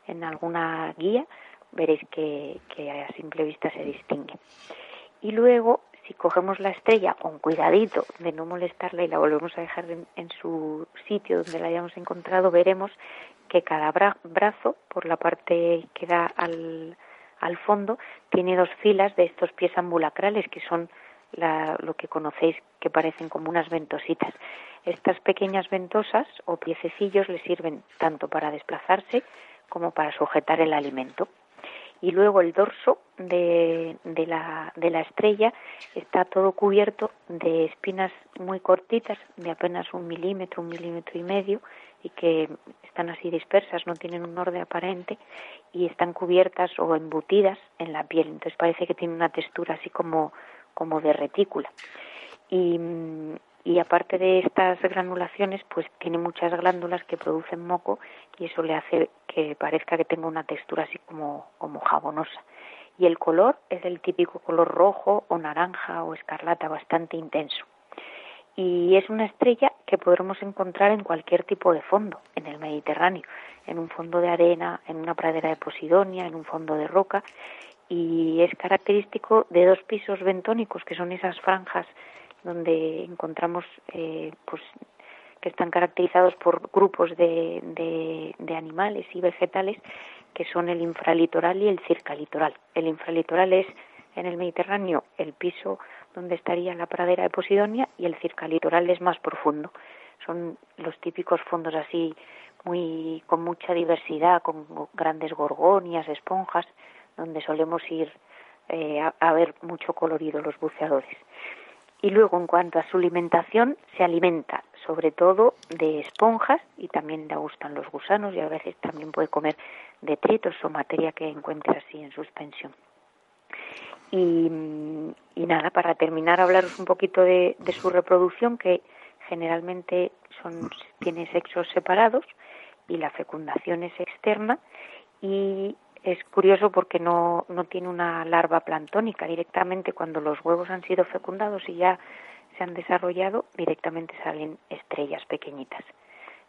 en alguna guía, veréis que, a simple vista se distingue. Y luego, si cogemos la estrella con cuidadito de no molestarla y la volvemos a dejar en, su sitio donde la hayamos encontrado, veremos que cada bra- brazo, por la parte que da al, al fondo, tiene dos filas de estos pies ambulacrales, que son la- lo que conocéis que parecen como unas ventositas. Estas pequeñas ventosas o piececillos le sirven tanto para desplazarse como para sujetar el alimento. Y luego el dorso de, de la, de la estrella está todo cubierto de espinas muy cortitas, de apenas un milímetro, un milímetro y medio, y que están así dispersas, no tienen un orden aparente, y están cubiertas o embutidas en la piel. Entonces parece que tiene una textura así como, como de retícula. Y, aparte de estas granulaciones, pues tiene muchas glándulas que producen moco y eso le hace que parezca que tenga una textura así como, como jabonosa. Y el color es el típico color rojo o naranja o escarlata bastante intenso. Y es una estrella que podremos encontrar en cualquier tipo de fondo en el Mediterráneo, en un fondo de arena, en una pradera de Posidonia, en un fondo de roca, y es característico de dos pisos bentónicos, que son esas franjas donde encontramos eh, pues que están caracterizados por grupos de, de, animales y vegetales que son el infralitoral y el circalitoral. El infralitoral es en el Mediterráneo el piso donde estaría la pradera de Posidonia y el circalitoral es más profundo. Son los típicos fondos así muy con mucha diversidad, con grandes gorgonias, esponjas, donde solemos ir eh, a, ver mucho colorido los buceadores. Y luego, en cuanto a su alimentación, se alimenta sobre todo de esponjas y también le gustan los gusanos y a veces también puede comer detritos o materia que encuentre así en suspensión. Y, y nada, para terminar, hablaros un poquito de, de su reproducción, que generalmente son, tiene sexos separados y la fecundación es externa y es curioso porque no, no tiene una larva planctónica. Directamente cuando los huevos han sido fecundados y ya se han desarrollado, directamente salen estrellas pequeñitas.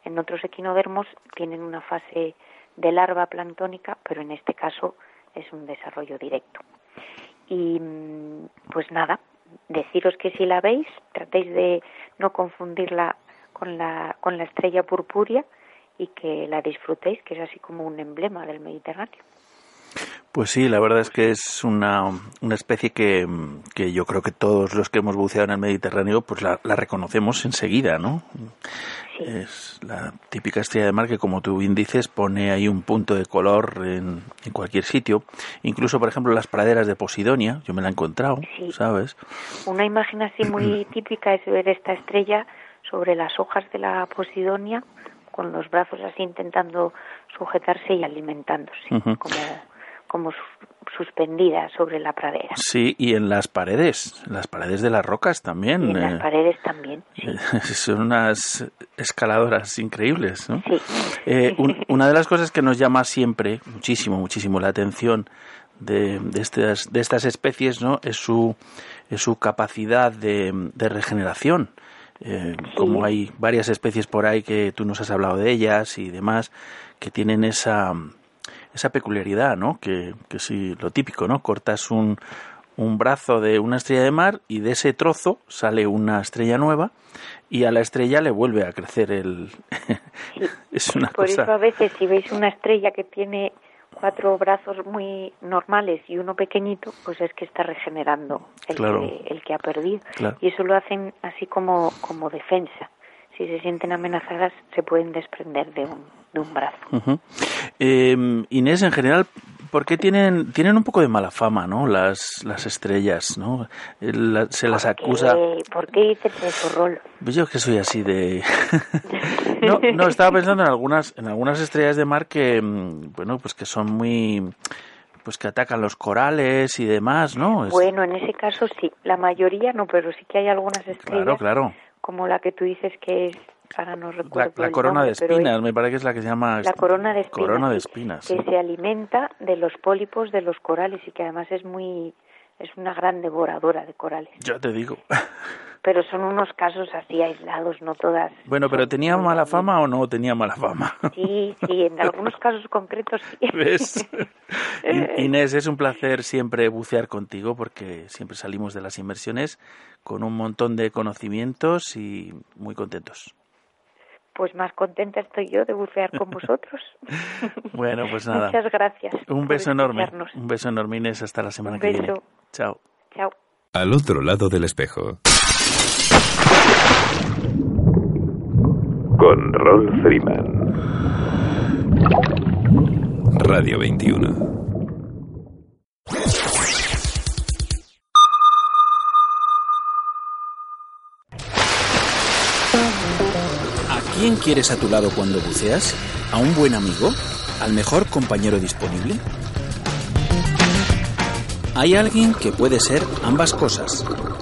En otros equinodermos tienen una fase de larva planctónica, pero en este caso es un desarrollo directo. Y mm, pues nada, deciros que si la veis, tratéis de no confundirla con la, con la estrella purpúrea y que la disfrutéis, que es así como un emblema del Mediterráneo. Pues sí, la verdad es que es una, una especie que, que, yo creo que todos los que hemos buceado en el Mediterráneo pues la, la reconocemos enseguida, ¿no? Sí. Es la típica estrella de mar que, como tú bien dices, pone ahí un punto de color en, en cualquier sitio. Incluso, por ejemplo, las praderas de Posidonia, yo me la he encontrado, Sí. ¿sabes? Una imagen así muy típica es ver esta estrella sobre las hojas de la Posidonia con los brazos así intentando sujetarse y alimentándose, como, como su- suspendida sobre la pradera. Sí, y en las paredes, en las paredes de las rocas también. Y en eh, las paredes también. sí. Son unas escaladoras increíbles, ¿no? Sí. Eh, un- una de las cosas que nos llama siempre muchísimo, muchísimo la atención de, de estas, de estas especies, ¿no? Es su, es su capacidad de, de regeneración. Eh, Como hay varias especies por ahí que tú nos has hablado de ellas y demás, que tienen esa, esa peculiaridad, ¿no? Que, que sí, lo típico, ¿no? Cortas un, un brazo de una estrella de mar y de ese trozo sale una estrella nueva y a la estrella le vuelve a crecer el... es una Por cosa... eso a veces si veis una estrella que tiene cuatro brazos muy normales y uno pequeñito, pues es que está regenerando el, Claro. que, el que ha perdido. Claro. Y eso lo hacen así como, como defensa. Si se sienten amenazadas, se pueden desprender de un, de un brazo. Ujú. Eh, Inés, en general, ¿por qué tienen, tienen un poco de mala fama, ¿no? Las, las estrellas, ¿no? La- se las acusa... ¿Por qué dices eso, Rolo? Pues yo que soy así de... no, no, estaba pensando en algunas, en algunas estrellas de mar que, mm, bueno, pues que son muy... Pues que atacan los corales y demás, ¿no? Bueno, en ese caso sí. La mayoría no, pero sí que hay algunas estrellas, claro, claro. Como la que tú dices que es, ahora no La, recuerdo la el corona de nombre, es- espinas, me parece que es la que se llama... La corona de espinas. Corona de espinas. Que sí. se alimenta de los pólipos de los corales y que además es muy es una gran devoradora de corales. Ya te digo. Pero son unos casos así aislados, no todas. Bueno, pero ¿tenía mala fama o no tenía mala fama? Sí, sí, en algunos casos concretos sí. ¿Ves? In- Inés, es un placer siempre bucear contigo porque siempre salimos de las inmersiones con un montón de conocimientos y muy contentos. Pues más contenta estoy yo de bucear con vosotros. Bueno, pues nada. Muchas gracias. Un beso enorme. Un beso enorme, Inés. Hasta la semana Un que viene. beso. Chao. Chao. Al otro lado del espejo. Con Rolf Freeman. Radio 21. ¿A quién quieres a tu lado cuando buceas? ¿A un buen amigo? ¿Al mejor compañero disponible? Hay alguien que puede ser ambas cosas.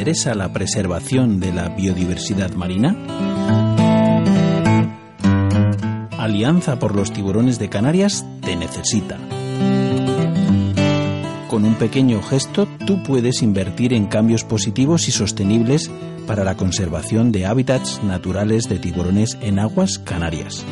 interesa la preservación de la biodiversidad marina? Alianza por los tiburones de Canarias te necesita. Con un pequeño gesto tú puedes invertir en cambios positivos y sostenibles para la conservación de hábitats naturales de tiburones en aguas canarias.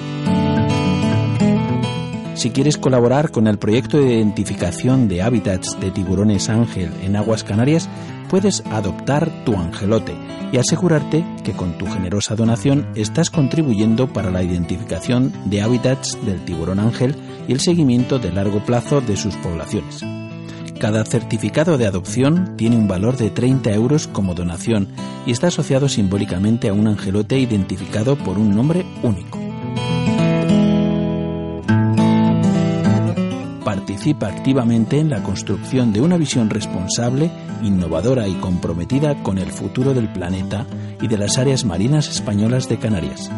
Si quieres colaborar con el proyecto de identificación de hábitats de tiburones ángel en aguas canarias, puedes adoptar tu angelote y asegurarte que con tu generosa donación estás contribuyendo para la identificación de hábitats del tiburón ángel y el seguimiento de largo plazo de sus poblaciones. Cada certificado de adopción tiene un valor de 30 euros como donación y está asociado simbólicamente a un angelote identificado por un nombre único. participa activamente en la construcción de una visión responsable, innovadora y comprometida con el futuro del planeta y de las áreas marinas españolas de Canarias.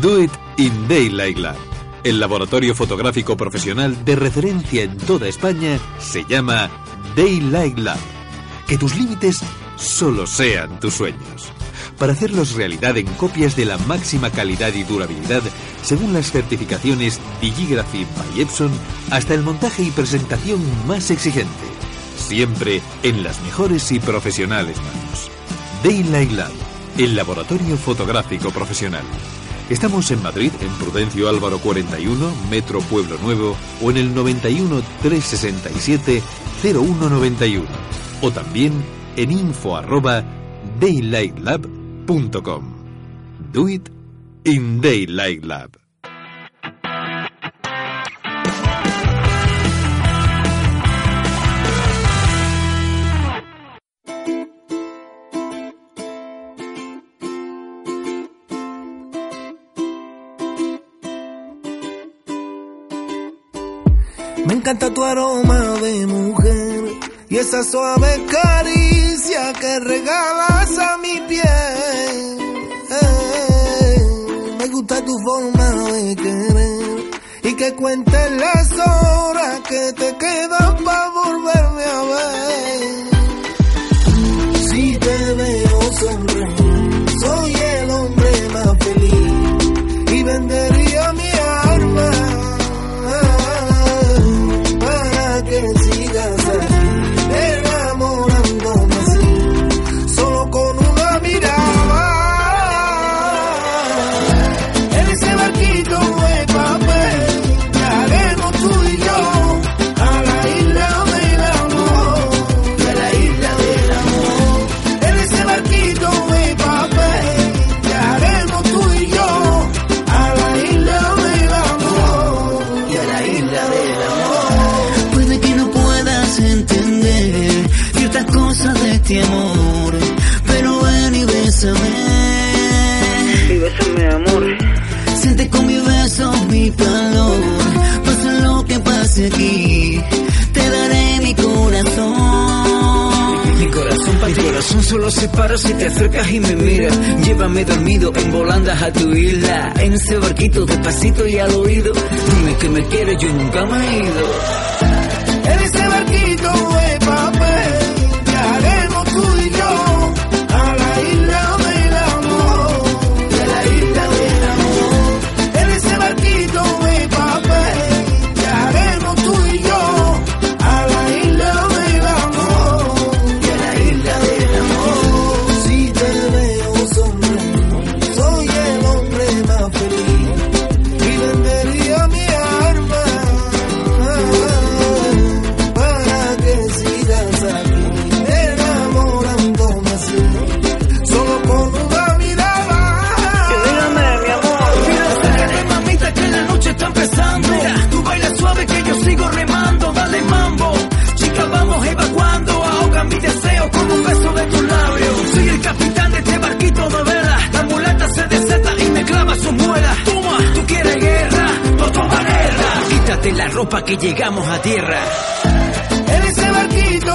Do It in Daylight Lab. El laboratorio fotográfico profesional de referencia en toda España se llama Daylight Lab. Que tus límites solo sean tus sueños. Para hacerlos realidad en copias de la máxima calidad y durabilidad, según las certificaciones Digigraphy by Epson, hasta el montaje y presentación más exigente. Siempre en las mejores y profesionales manos. Daylight Lab, el laboratorio fotográfico profesional. Estamos en Madrid, en Prudencio Álvaro 41, Metro Pueblo Nuevo, o en el 91 367 0191. O también en info arroba daylightlab.com. Do it in Daylight Lab. Me encanta tu aroma de mujer y esa suave caricia que regalas a mi piel. Me gusta tu forma de querer y que cuentes las horas que te quedan para volverme a ver. Aquí, te daré mi corazón. Mi corazón para ti. Mi corazón solo se para si te acercas y me miras. Llévame dormido en volandas a tu isla. En ese barquito despacito y al oído. Dime que me quieres, yo nunca me he ido. En ese barquito Quítate la ropa que llegamos a tierra. Ese barquito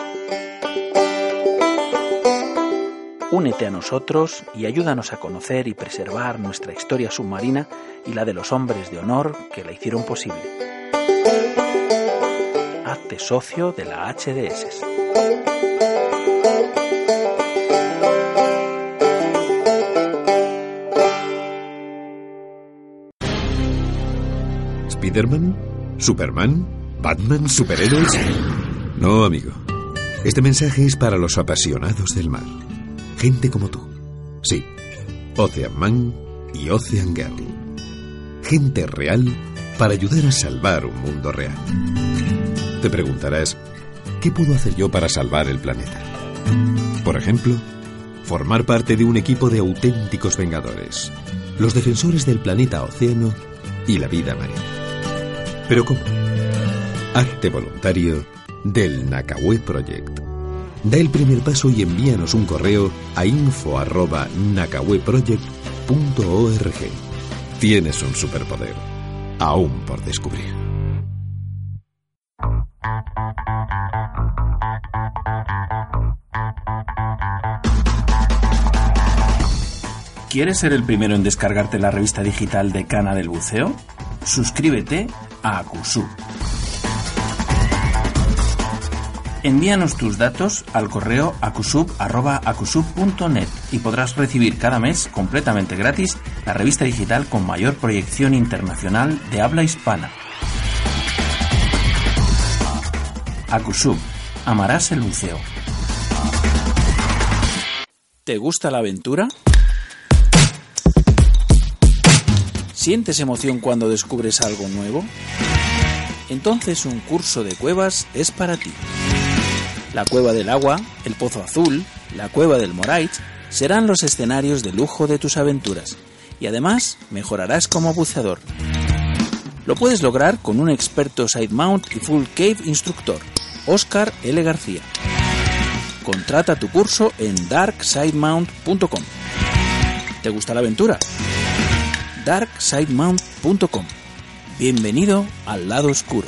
Únete a nosotros y ayúdanos a conocer y preservar nuestra historia submarina y la de los hombres de honor que la hicieron posible. Hazte socio de la HDS. ¿Spiderman? ¿Superman? ¿Batman? ¿Superhéroes? No, amigo. Este mensaje es para los apasionados del mar. Gente como tú. Sí, Ocean Man y Ocean Girl. Gente real para ayudar a salvar un mundo real. Te preguntarás, ¿qué puedo hacer yo para salvar el planeta? Por ejemplo, formar parte de un equipo de auténticos vengadores, los defensores del planeta océano y la vida marina. Pero ¿cómo? Hazte voluntario del Nakawé Project. Da el primer paso y envíanos un correo a info@nakaweproject.org. Tienes un superpoder, aún por descubrir. ¿Quieres ser el primero en descargarte la revista digital de Cana del Buceo? Suscríbete a Acusu Envíanos tus datos al correo acusub.acusub.net y podrás recibir cada mes completamente gratis la revista digital con mayor proyección internacional de habla hispana. Acusub, amarás el buceo. ¿Te gusta la aventura? ¿Sientes emoción cuando descubres algo nuevo? Entonces un curso de cuevas es para ti. La Cueva del Agua, el Pozo Azul, la Cueva del Morait serán los escenarios de lujo de tus aventuras y además mejorarás como buceador. Lo puedes lograr con un experto side mount y full cave instructor, Oscar L. García. Contrata tu curso en darksidemount.com. ¿Te gusta la aventura? darksidemount.com. Bienvenido al lado oscuro.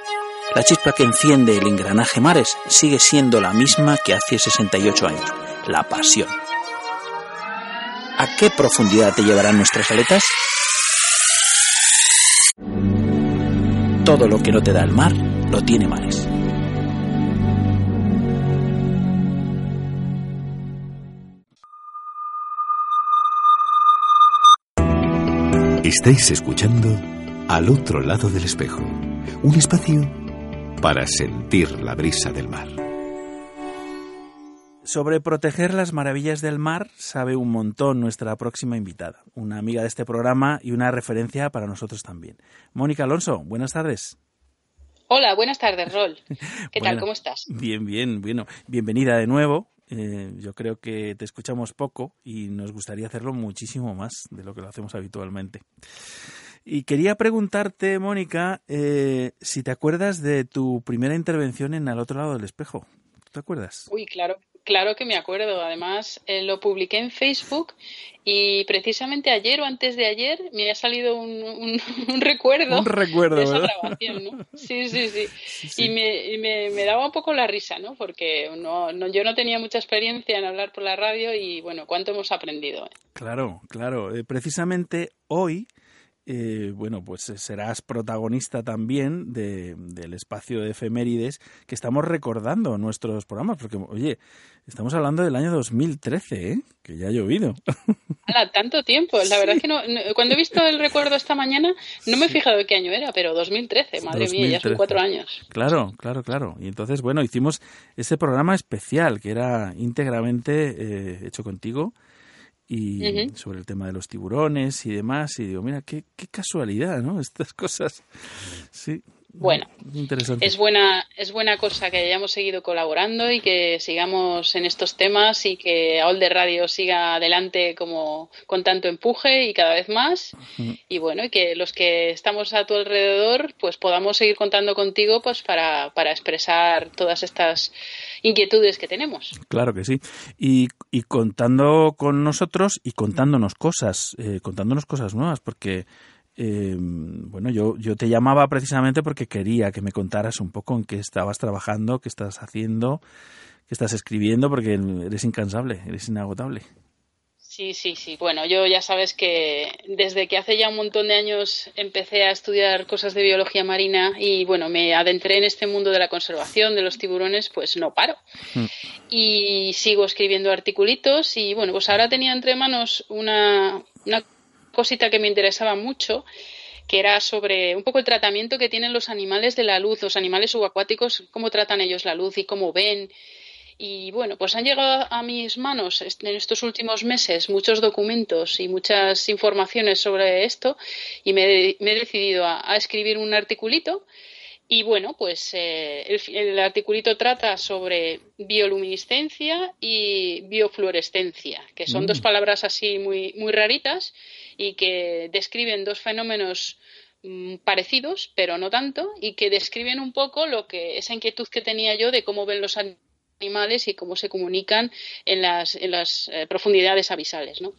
La chispa que enciende el engranaje Mares sigue siendo la misma que hace 68 años, la pasión. ¿A qué profundidad te llevarán nuestras aletas? Todo lo que no te da el mar, lo tiene Mares. Estáis escuchando Al otro lado del espejo, un espacio para sentir la brisa del mar. Sobre proteger las maravillas del mar sabe un montón nuestra próxima invitada, una amiga de este programa y una referencia para nosotros también. Mónica Alonso, buenas tardes. Hola, buenas tardes, Rol. ¿Qué tal? ¿Cómo estás? Bien, bien, bueno, bienvenida de nuevo. Eh, yo creo que te escuchamos poco y nos gustaría hacerlo muchísimo más de lo que lo hacemos habitualmente. Y quería preguntarte, Mónica, eh, si te acuerdas de tu primera intervención en Al otro lado del espejo. ¿Te acuerdas? Uy, claro, Claro que me acuerdo. Además, eh, lo publiqué en Facebook y precisamente ayer o antes de ayer me ha salido un, un, recuerdo, un recuerdo de esa grabación, ¿no? Sí, sí, sí. Y, me, me, me, daba un poco la risa, ¿no? Porque no, no, yo no tenía mucha experiencia en hablar por la radio y, bueno, cuánto hemos aprendido. ¿eh? Claro, claro. Eh, precisamente hoy eh, bueno, pues eh, serás protagonista también de, del espacio de efemérides que estamos recordando en nuestros programas, porque, oye, estamos hablando del año 2013, ¿eh? que ya ha llovido. ¡Hala, tanto tiempo! La verdad es que no, cuando he visto el recuerdo esta mañana no me he fijado de qué año era, pero 2013, madre mía, ya son cuatro años. Claro, claro, claro. Y entonces, bueno, hicimos ese programa especial que era íntegramente eh, hecho contigo y sobre el tema de los tiburones y demás. Y digo, mira, qué, qué casualidad, ¿no? Estas cosas. Sí. Bueno, es buena, es buena cosa que hayamos seguido colaborando y que sigamos en estos temas y que AOL de Radio siga adelante como con tanto empuje y cada vez más. Y bueno, y que los que estamos a tu alrededor, pues podamos seguir contando contigo pues para, para expresar todas estas inquietudes que tenemos. Claro que sí. Y, y contando con nosotros y contándonos cosas, eh, contándonos cosas nuevas, porque eh, bueno, yo, yo te llamaba precisamente porque quería que me contaras un poco en qué estabas trabajando, qué estás haciendo, qué estás escribiendo, porque eres incansable, eres inagotable. Sí, sí, sí. Bueno, yo ya sabes que desde que hace ya un montón de años empecé a estudiar cosas de biología marina y bueno, me adentré en este mundo de la conservación de los tiburones, pues no paro. Mm. Y sigo escribiendo articulitos y bueno, pues ahora tenía entre manos una, una cosita que me interesaba mucho que era sobre un poco el tratamiento que tienen los animales de la luz, los animales subacuáticos, cómo tratan ellos la luz y cómo ven y bueno, pues han llegado a mis manos en estos últimos meses muchos documentos y muchas informaciones sobre esto y me, he decidido a, escribir un articulito. Y bueno, pues eh, el, articulito trata sobre bioluminiscencia y biofluorescencia, que son dos mm. palabras así muy, muy raritas y que describen dos fenómenos mm, parecidos, pero no tanto, y que describen un poco lo que esa inquietud que tenía yo de cómo ven los animales animales y cómo se comunican en las, en las eh, profundidades abisales. ¿no?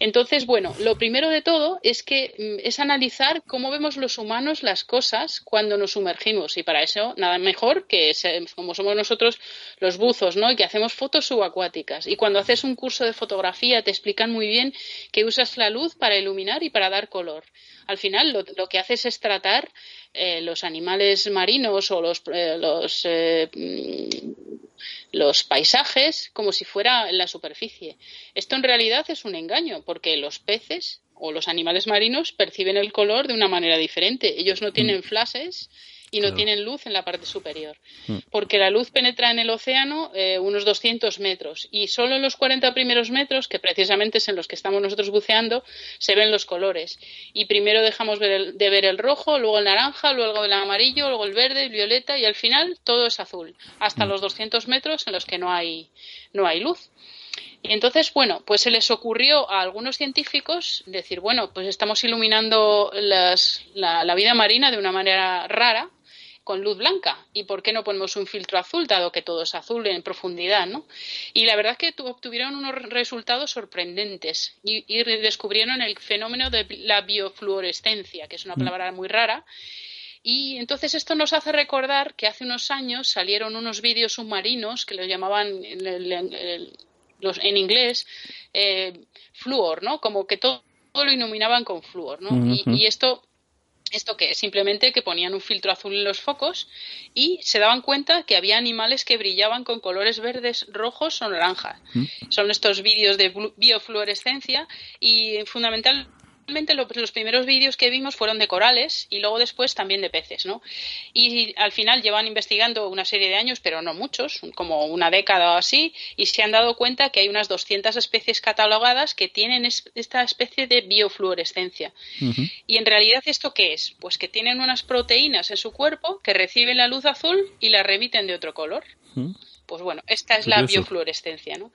Entonces, bueno, lo primero de todo es que mm, es analizar cómo vemos los humanos las cosas cuando nos sumergimos y para eso nada mejor que como somos nosotros los buzos, ¿no? Y que hacemos fotos subacuáticas y cuando haces un curso de fotografía te explican muy bien que usas la luz para iluminar y para dar color. Al final lo, lo que haces es tratar eh, los animales marinos o los, eh, los, eh, los paisajes como si fuera en la superficie. Esto en realidad es un engaño, porque los peces o los animales marinos perciben el color de una manera diferente. Ellos no tienen mm. flashes y no tienen luz en la parte superior. Mm. Porque la luz penetra en el océano eh, unos 200 metros y solo en los 40 primeros metros, que precisamente es en los que estamos nosotros buceando, se ven los colores. Y primero dejamos de ver el rojo, luego el naranja, luego el amarillo, luego el verde, el violeta y al final todo es azul, hasta mm. los 200 metros en los que no hay, no hay luz. Y entonces, bueno, pues se les ocurrió a algunos científicos decir, bueno, pues estamos iluminando la, vida marina de una manera rara con luz blanca. ¿Y por qué no ponemos un filtro azul, dado que todo es azul en profundidad? ¿no? Y la verdad es que obtuvieron unos resultados sorprendentes y, descubrieron el fenómeno de la biofluorescencia, que es una mm. palabra muy rara. Y entonces esto nos hace recordar que hace unos años salieron unos vídeos submarinos que los llamaban en inglés eh, fluor, ¿no? Como que todo, lo iluminaban con flúor, ¿no? y, esto ¿Esto que Simplemente que ponían un filtro azul en los focos y se daban cuenta que había animales que brillaban con colores verdes, rojos o naranjas. Mm. Son estos vídeos de biofluorescencia y fundamentalmente los primeros vídeos que vimos fueron de corales y luego después también de peces, ¿no? Y al final llevan investigando una serie de años, pero no muchos, como una década o así, y se han dado cuenta que hay unas 200 especies catalogadas que tienen esta especie de biofluorescencia. Y en realidad, ¿esto qué es? Pues que tienen unas proteínas en su cuerpo que reciben la luz azul y la remiten de otro color. Pues bueno, esta es la biofluorescencia, ¿no?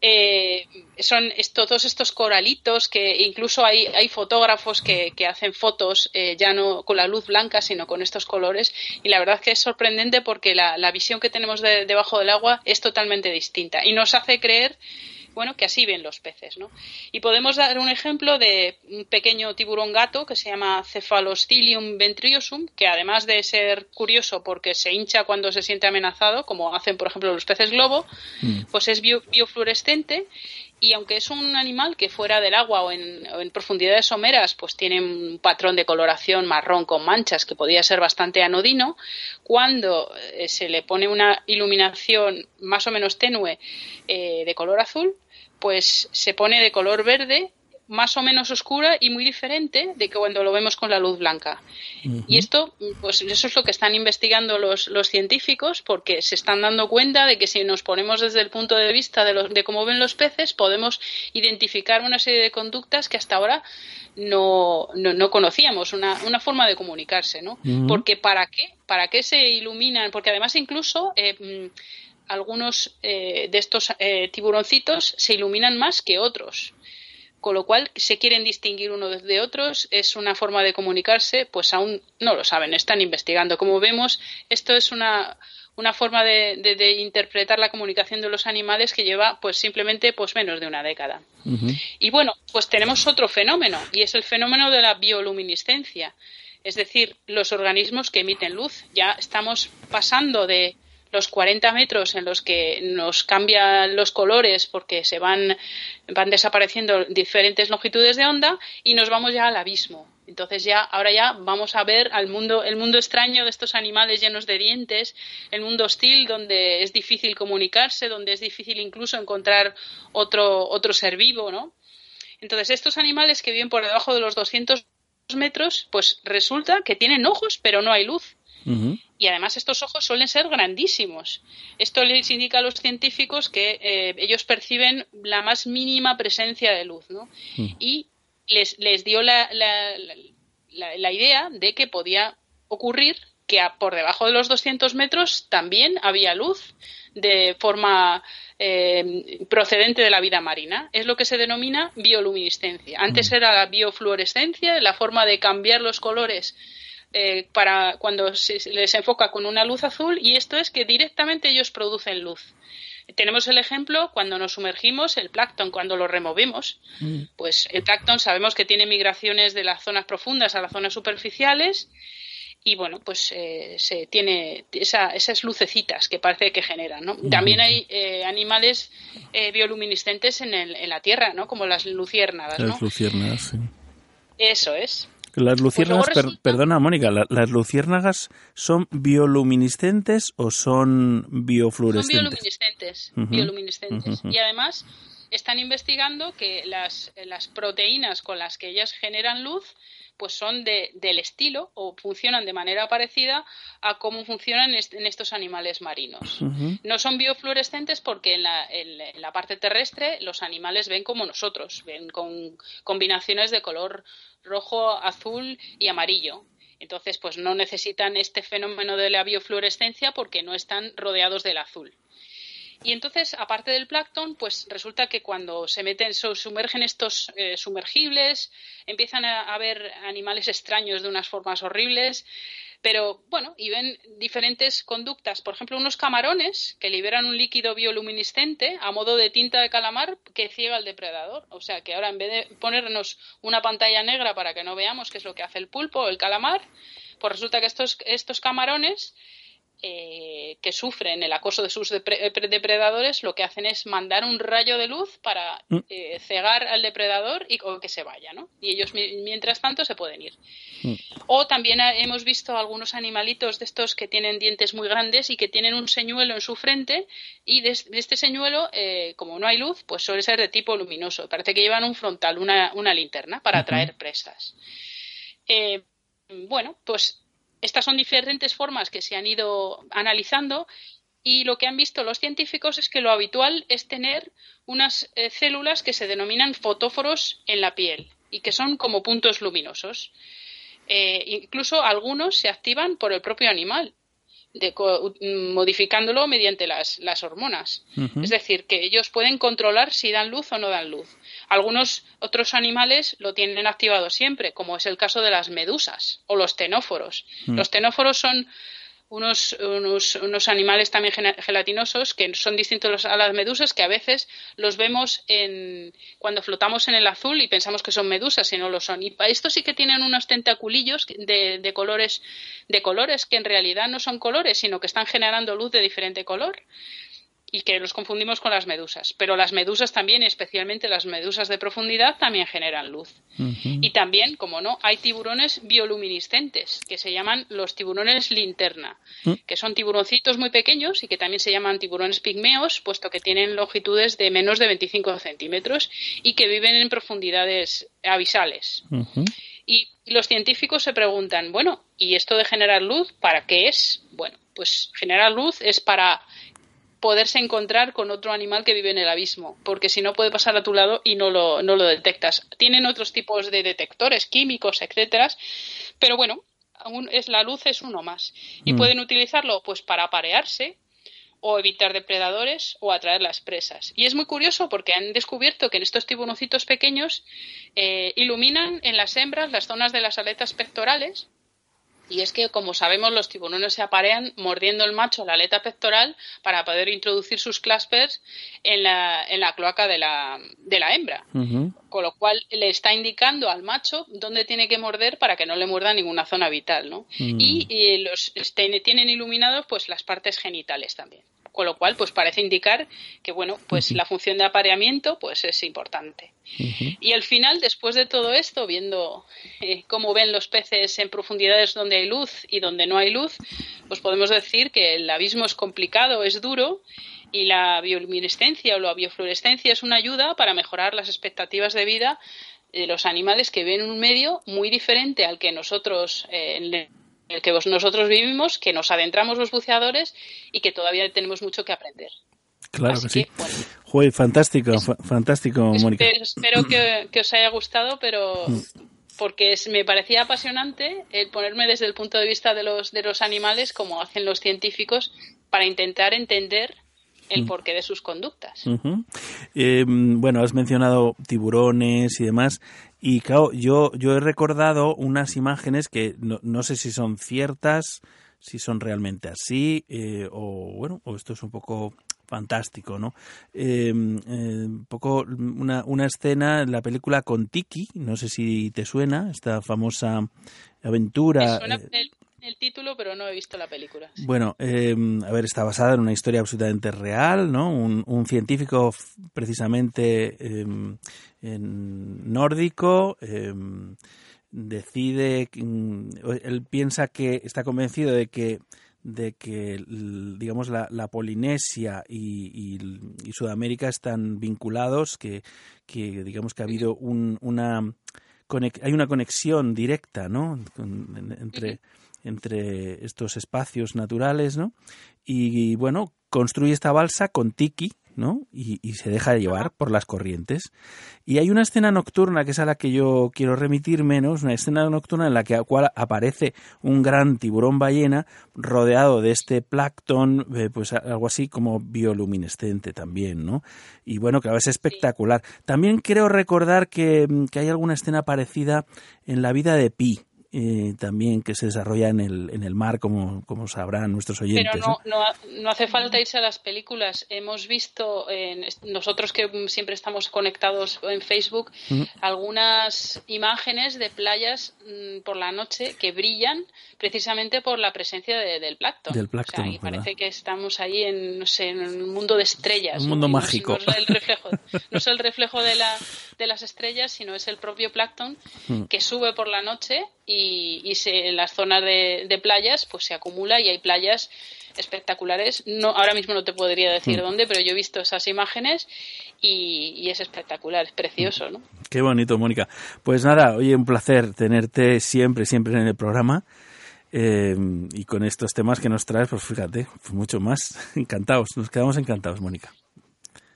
Eh, son todos estos coralitos que incluso hay, hay fotógrafos que, hacen fotos eh, ya no con la luz blanca, sino con estos colores. Y la verdad que es sorprendente porque la, visión que tenemos debajo del agua es totalmente distinta y nos hace creer bueno, que así ven los peces, ¿no? Y podemos dar un ejemplo de un pequeño tiburón gato que se llama Cephalostilium ventriosum, que además de ser curioso porque se hincha cuando se siente amenazado, como hacen, por ejemplo, los peces globo, mm. pues es biofluorescente y aunque es un animal que fuera del agua o en, profundidades someras pues tiene un patrón de coloración marrón con manchas que podría ser bastante anodino, cuando eh, se le pone una iluminación más o menos tenue eh, de color azul, pues se pone de color verde más o menos oscura y muy diferente de que cuando lo vemos con la luz blanca. Y esto, pues eso es lo que están investigando los, los, científicos, porque se están dando cuenta de que si nos ponemos desde el punto de vista de, de cómo ven los peces, podemos identificar una serie de conductas que hasta ahora no, no, conocíamos, una, una, forma de comunicarse, ¿no? Porque ¿para qué? ¿Para qué se iluminan? Porque además incluso... Eh, mm, algunos eh, de estos eh, tiburoncitos se iluminan más que otros. Con lo cual, se quieren distinguir unos de otros, es una forma de comunicarse, pues aún no lo saben, están investigando. Como vemos, esto es una, una forma de, de, interpretar la comunicación de los animales que lleva pues simplemente pues menos de una década. Y bueno, pues tenemos otro fenómeno y es el fenómeno de la bioluminiscencia, es decir, los organismos que emiten luz. Ya estamos pasando de los 40 metros en los que nos cambian los colores porque se van, van desapareciendo diferentes longitudes de onda y nos vamos ya al abismo. Entonces ya, ahora ya vamos a ver al mundo, el mundo extraño de estos animales llenos de dientes, el mundo hostil donde es difícil comunicarse, donde es difícil incluso encontrar otro, otro ser vivo, ¿no? Entonces estos animales que viven por debajo de los 200 metros, pues resulta que tienen ojos, pero no hay luz. Y además estos ojos suelen ser grandísimos. Esto les indica a los científicos que eh, ellos perciben la más mínima presencia de luz, ¿no? Mm. Y les, les dio la, la, idea de que podía ocurrir que por debajo de los 200 metros también había luz de forma eh, procedente de la vida marina. Es lo que se denomina bioluminiscencia. Antes mm. era la biofluorescencia, la forma de cambiar los colores eh, para cuando se les enfoca con una luz azul y esto es que directamente ellos producen luz. Tenemos el ejemplo cuando nos sumergimos, el plancton, cuando lo removemos. Mm. Pues el plancton sabemos que tiene migraciones de las zonas profundas a las zonas superficiales y bueno, pues eh, se tiene esas lucecitas que parece que generan, ¿no? También hay eh, animales bioluminiscentes en, el, en, la Tierra, ¿no? Como las luciérnagas, Las luciérnagas, sí. Eso es. Las luciérnagas, perdona Mónica, ¿las luciérnagas son bioluminiscentes o son biofluorescentes? Son bioluminiscentes, Y además están investigando que las, las proteínas con las que ellas generan luz pues son de, del estilo o funcionan de manera parecida a cómo funcionan en estos animales marinos. No son biofluorescentes porque en la, en la, parte terrestre los animales ven como nosotros, ven con combinaciones de color rojo, azul y amarillo. Entonces, pues no necesitan este fenómeno de la biofluorescencia porque no están rodeados del azul. Y entonces, aparte del plancton, pues resulta que cuando se meten, se sumergen estos eh, sumergibles, empiezan a, a ver animales extraños de unas formas horribles, pero bueno, y ven diferentes conductas. Por ejemplo, unos camarones que liberan un líquido bioluminiscente a modo de tinta de calamar que ciega al depredador. O sea que ahora en vez de ponernos una pantalla negra para que no veamos qué es lo que hace el pulpo o el calamar, pues resulta que estos, estos camarones eh, que sufren el acoso de sus eh, depredadores lo que hacen es mandar un rayo de luz para mm. eh, cegar al depredador y que se vaya, ¿no? Y ellos mientras tanto se pueden ir. Mm. O también hemos visto algunos animalitos de estos que tienen dientes muy grandes y que tienen un señuelo en su frente y de, este señuelo, como no hay luz, pues suele ser de tipo luminoso. Parece que llevan un frontal, una, una linterna para atraer presas. bueno, pues estas son diferentes formas que se han ido analizando y lo que han visto los científicos es que lo habitual es tener unas eh, células que se denominan fotóforos en la piel y que son como puntos luminosos. Eh, incluso algunos se activan por el propio animal. De mm, modificándolo mediante las, las hormonas. Es decir, que ellos pueden controlar si dan luz o no dan luz. Algunos otros animales lo tienen activado siempre, como es el caso de las medusas o los tenóforos. Mm. Los tenóforos son unos, unos, unos animales también gelatinosos que son distintos a las medusas que a veces los vemos en, cuando flotamos en el azul y pensamos que son medusas y no lo son. Y estos sí que tienen unos tentaculillos de, de colores de colores que en realidad no son colores sino que están generando luz de diferente color y que los confundimos con las medusas. Pero las medusas también, especialmente las medusas de profundidad, también generan luz. Y también, como no, hay tiburones bioluminiscentes, que se llaman los tiburones linterna, que son tiburoncitos muy pequeños y que también se llaman tiburones pigmeos, puesto que tienen longitudes de menos de 25 centímetros y que viven en profundidades abisales. Y los científicos se preguntan, bueno, ¿y esto de generar luz para qué es? Bueno, pues generar luz es para poderse encontrar con otro animal que vive en el abismo, porque si no puede pasar a tu lado y no lo, no lo detectas. Tienen otros tipos de detectores químicos, etcétera, pero bueno, aún es la luz es uno más y Mm. pueden utilizarlo pues para aparearse o evitar depredadores o atraer las presas. Y es muy curioso porque han descubierto que en estos tiburoncitos pequeños eh, iluminan en las hembras las zonas de las aletas pectorales y es que, como sabemos, los tiburones se aparean mordiendo el macho la aleta pectoral para poder introducir sus claspers en la, en la cloaca de la, de la hembra. Con lo cual le está indicando al macho dónde tiene que morder para que no le muerda ninguna zona vital, ¿no? Mm. Y, y los este, tienen iluminados pues las partes genitales también. Con lo cual, pues parece indicar que bueno, pues la función de apareamiento pues es importante. Y al final, después de todo esto, viendo eh, cómo ven los peces en profundidades donde hay luz y donde no hay luz, pues podemos decir que el abismo es complicado, es duro y la bioluminescencia o la biofluorescencia es una ayuda para mejorar las expectativas de vida de los animales que viven en un medio muy diferente al que nosotros eh, en el que nosotros vivimos, que nos adentramos los buceadores y que todavía tenemos mucho que aprender. Claro Así que sí. que, bueno. Joder, fantástico, fa- fantástico, Mónica. Espe- Espero que, que os haya gustado, pero Mm. porque es- me parecía apasionante el ponerme desde el punto de vista de los, de los animales, como hacen los científicos, para intentar entender el Mm. porqué de sus conductas. Ujú. Eh, bueno, has mencionado tiburones y demás. Y claro, yo, yo he recordado unas imágenes que no, no sé si son ciertas, si son realmente así, eh, o bueno, o esto es un poco fantástico, ¿no? Eh, eh, un poco una, una escena en la película con Tiki, no sé si te suena, esta famosa aventura. Me suena eh, el, título, pero no he visto la película. bueno, eh, a ver, está basada en una historia absolutamente real, ¿no? Un, un científico precisamente eh, en nórdico eh, decide, mm, él piensa que está convencido de que de que digamos la, la Polinesia y, y- y Sudamérica están vinculados, que, que digamos que ha habido un, una hay una conexión directa, ¿no? Entre entre estos espacios naturales, ¿no? Y, bueno, construye esta balsa con tiki, ¿no? Y, y se deja llevar por las corrientes. Y hay una escena nocturna que es a la que yo quiero remitirme, ¿no? Es una escena nocturna en la que cual aparece un gran tiburón ballena rodeado de este plancton, eh, pues algo así como bioluminescente también, ¿no? Y bueno, claro, es espectacular. También creo recordar que, que hay alguna escena parecida en la vida de Pi, eh, también que se desarrolla en el, en el mar, como, como sabrán nuestros oyentes. Pero no, no, no hace falta irse a las películas. Hemos visto, en, nosotros que siempre estamos conectados en Facebook, algunas imágenes de playas mm, por la noche que brillan precisamente por la presencia de- del plancton. Del plancton, O sea, y parece que estamos ahí en, no sé, en un mundo de estrellas. Un mundo mágico. No es el reflejo, no es el reflejo de, la, de las estrellas, sino es el propio plancton que sube por la noche y, y se, en las zonas de, de playas pues se acumula y hay playas espectaculares. No, ahora mismo no te podría decir Mm. dónde, pero yo he visto esas imágenes y, y es espectacular, es precioso, ¿no? Qué bonito, Mónica. Pues nada, oye, un placer tenerte siempre, siempre en el programa. Eh, y con estos temas que nos traes, pues fíjate, pues mucho más. Encantados, nos quedamos encantados, Mónica.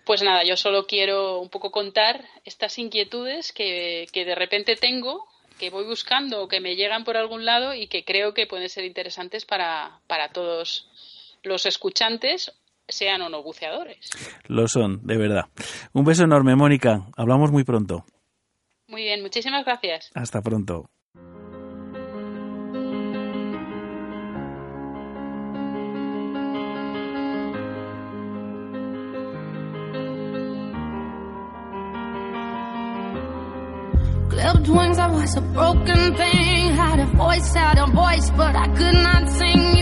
Pues nada, yo solo quiero un poco contar estas inquietudes que, que de repente tengo que voy buscando o que me llegan por algún lado y que creo que pueden ser interesantes para, para todos los escuchantes, sean o no buceadores. Lo son, de verdad. Un beso enorme, Mónica. Hablamos muy pronto. Muy bien, muchísimas gracias. Hasta pronto. Wings, I was a broken thing. Had a voice, had a voice, but I could not sing.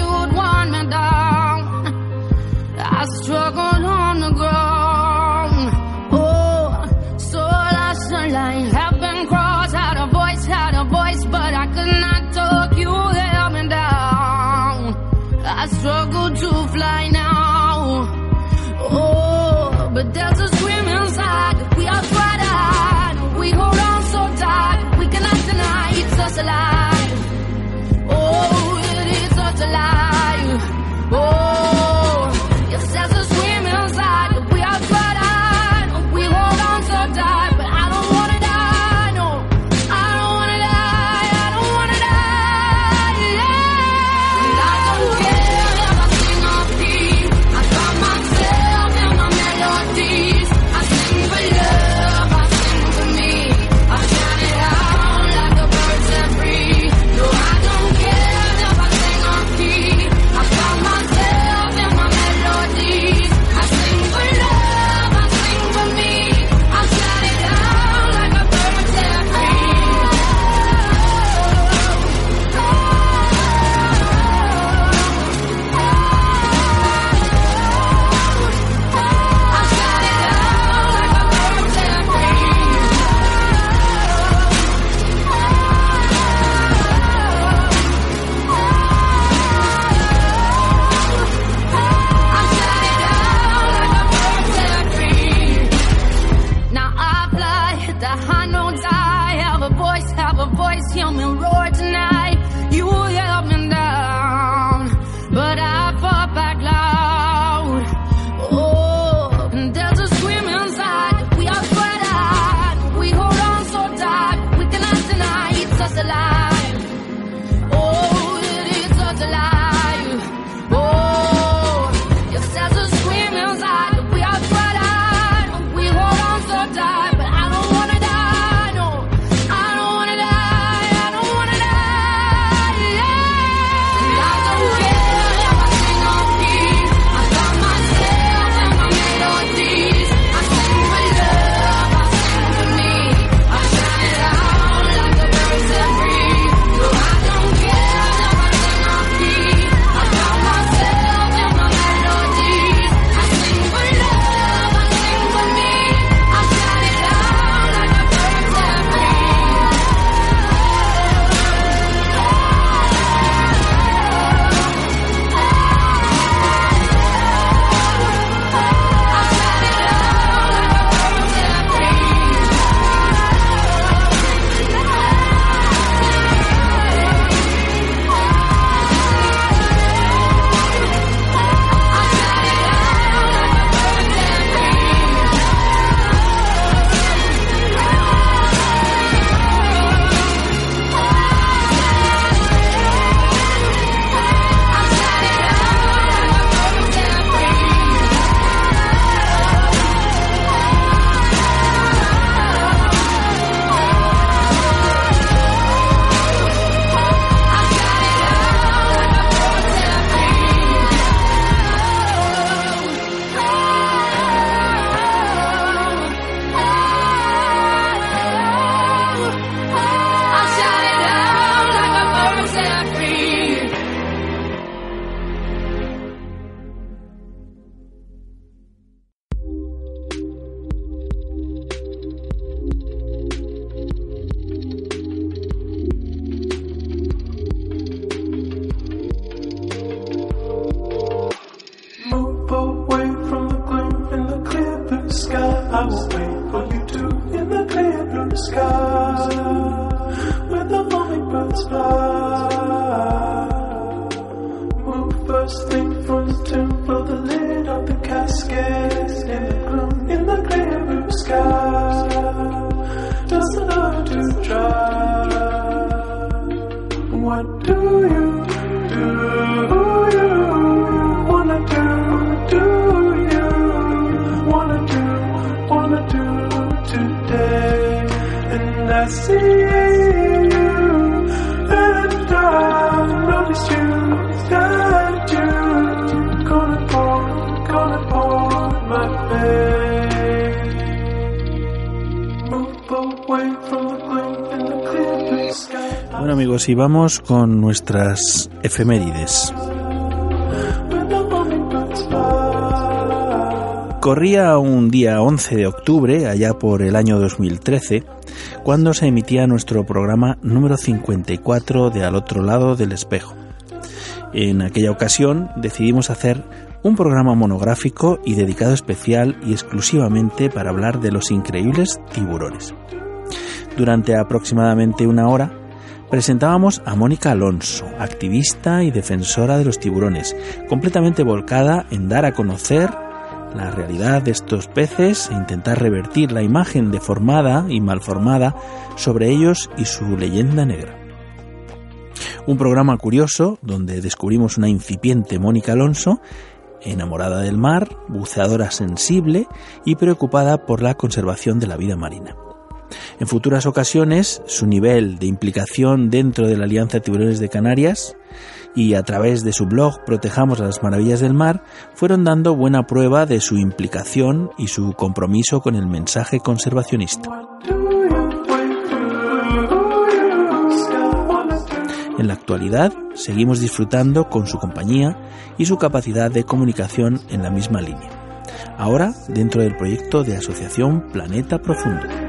Y vamos con nuestras efemérides. Corría un día 11 de octubre, allá por el año 2013, cuando se emitía nuestro programa número 54 de Al otro lado del espejo. En aquella ocasión decidimos hacer un programa monográfico y dedicado especial y exclusivamente para hablar de los increíbles tiburones. Durante aproximadamente una hora presentábamos a Mónica Alonso, activista y defensora de los tiburones, completamente volcada en dar a conocer la realidad de estos peces e intentar revertir la imagen deformada y malformada sobre ellos y su leyenda negra. Un programa curioso donde descubrimos una incipiente Mónica Alonso, enamorada del mar, buceadora sensible y preocupada por la conservación de la vida marina. En futuras ocasiones, su nivel de implicación dentro de la Alianza de Tiburones de Canarias y a través de su blog Protejamos las Maravillas del Mar fueron dando buena prueba de su implicación y su compromiso con el mensaje conservacionista. En la actualidad seguimos disfrutando con su compañía y su capacidad de comunicación en la misma línea. Ahora dentro del proyecto de Asociación Planeta Profundo.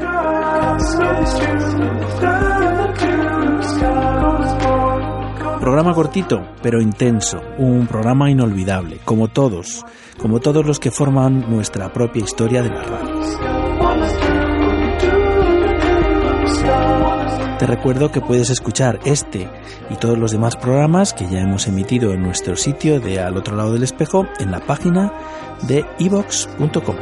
Programa cortito, pero intenso, un programa inolvidable, como todos, como todos los que forman nuestra propia historia de la radio. Te recuerdo que puedes escuchar este y todos los demás programas que ya hemos emitido en nuestro sitio de Al otro lado del espejo en la página de evox.com.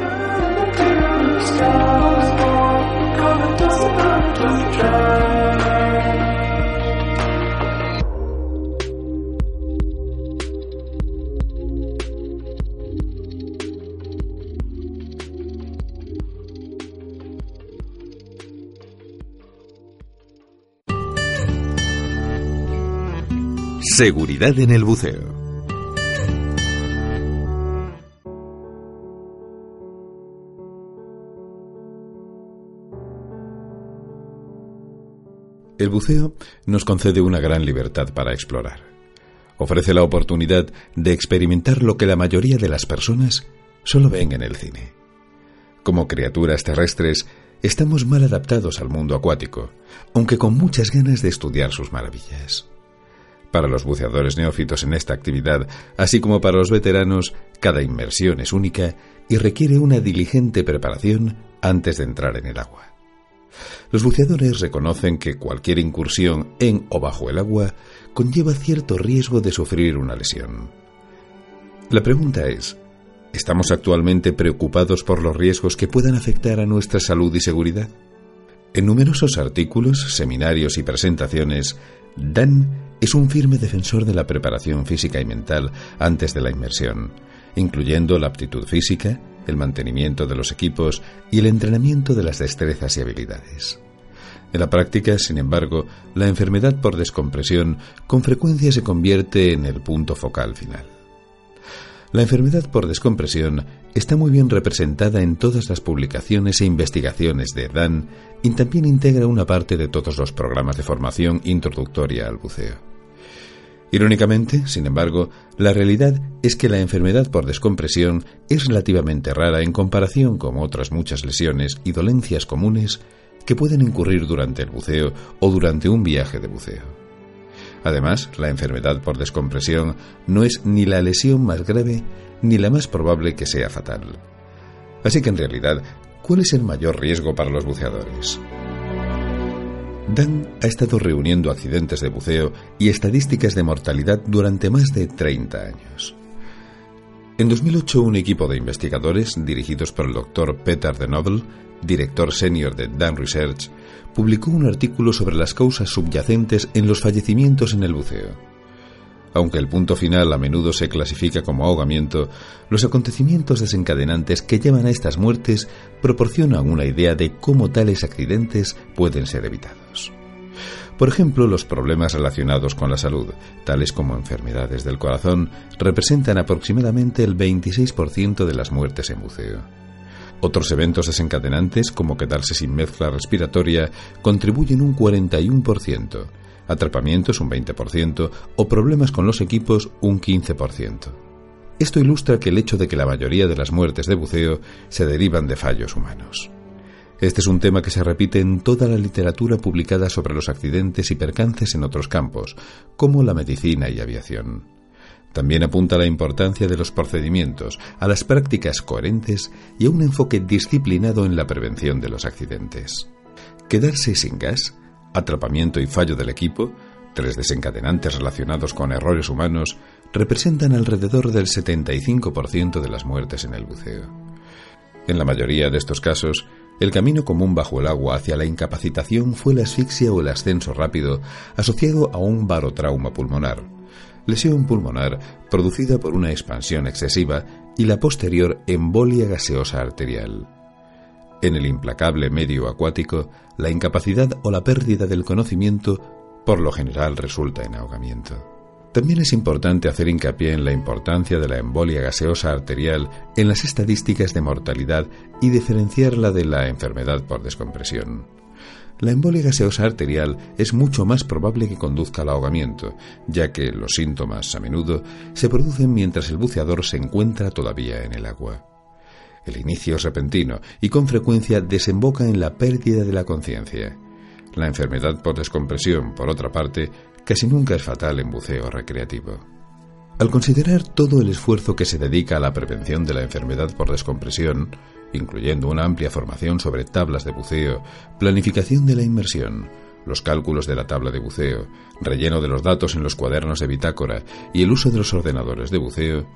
Seguridad en el buceo. El buceo nos concede una gran libertad para explorar. Ofrece la oportunidad de experimentar lo que la mayoría de las personas solo ven en el cine. Como criaturas terrestres, estamos mal adaptados al mundo acuático, aunque con muchas ganas de estudiar sus maravillas. Para los buceadores neófitos en esta actividad, así como para los veteranos, cada inmersión es única y requiere una diligente preparación antes de entrar en el agua. Los buceadores reconocen que cualquier incursión en o bajo el agua conlleva cierto riesgo de sufrir una lesión. La pregunta es, ¿estamos actualmente preocupados por los riesgos que puedan afectar a nuestra salud y seguridad? En numerosos artículos, seminarios y presentaciones, Dan es un firme defensor de la preparación física y mental antes de la inmersión, incluyendo la aptitud física, el mantenimiento de los equipos y el entrenamiento de las destrezas y habilidades. En la práctica, sin embargo, la enfermedad por descompresión con frecuencia se convierte en el punto focal final. La enfermedad por descompresión está muy bien representada en todas las publicaciones e investigaciones de Dan y también integra una parte de todos los programas de formación introductoria al buceo. Irónicamente, sin embargo, la realidad es que la enfermedad por descompresión es relativamente rara en comparación con otras muchas lesiones y dolencias comunes que pueden incurrir durante el buceo o durante un viaje de buceo. Además, la enfermedad por descompresión no es ni la lesión más grave ni la más probable que sea fatal. Así que en realidad, ¿cuál es el mayor riesgo para los buceadores? Dan ha estado reuniendo accidentes de buceo y estadísticas de mortalidad durante más de 30 años. En 2008, un equipo de investigadores, dirigidos por el doctor Peter de Nobel, director senior de Dan Research, publicó un artículo sobre las causas subyacentes en los fallecimientos en el buceo. Aunque el punto final a menudo se clasifica como ahogamiento, los acontecimientos desencadenantes que llevan a estas muertes proporcionan una idea de cómo tales accidentes pueden ser evitados. Por ejemplo, los problemas relacionados con la salud, tales como enfermedades del corazón, representan aproximadamente el 26% de las muertes en buceo. Otros eventos desencadenantes, como quedarse sin mezcla respiratoria, contribuyen un 41%, atrapamientos un 20% o problemas con los equipos un 15%. Esto ilustra que el hecho de que la mayoría de las muertes de buceo se derivan de fallos humanos. Este es un tema que se repite en toda la literatura publicada sobre los accidentes y percances en otros campos, como la medicina y aviación. También apunta a la importancia de los procedimientos, a las prácticas coherentes y a un enfoque disciplinado en la prevención de los accidentes. Quedarse sin gas, atrapamiento y fallo del equipo, tres desencadenantes relacionados con errores humanos, representan alrededor del 75% de las muertes en el buceo. En la mayoría de estos casos, el camino común bajo el agua hacia la incapacitación fue la asfixia o el ascenso rápido asociado a un barotrauma pulmonar, lesión pulmonar producida por una expansión excesiva y la posterior embolia gaseosa arterial. En el implacable medio acuático, la incapacidad o la pérdida del conocimiento por lo general resulta en ahogamiento. También es importante hacer hincapié en la importancia de la embolia gaseosa arterial en las estadísticas de mortalidad y diferenciarla de la enfermedad por descompresión. La embolia gaseosa arterial es mucho más probable que conduzca al ahogamiento, ya que los síntomas a menudo se producen mientras el buceador se encuentra todavía en el agua. El inicio es repentino y con frecuencia desemboca en la pérdida de la conciencia. La enfermedad por descompresión, por otra parte, casi nunca es fatal en buceo recreativo. Al considerar todo el esfuerzo que se dedica a la prevención de la enfermedad por descompresión, incluyendo una amplia formación sobre tablas de buceo, planificación de la inmersión, los cálculos de la tabla de buceo, relleno de los datos en los cuadernos de bitácora y el uso de los ordenadores de buceo,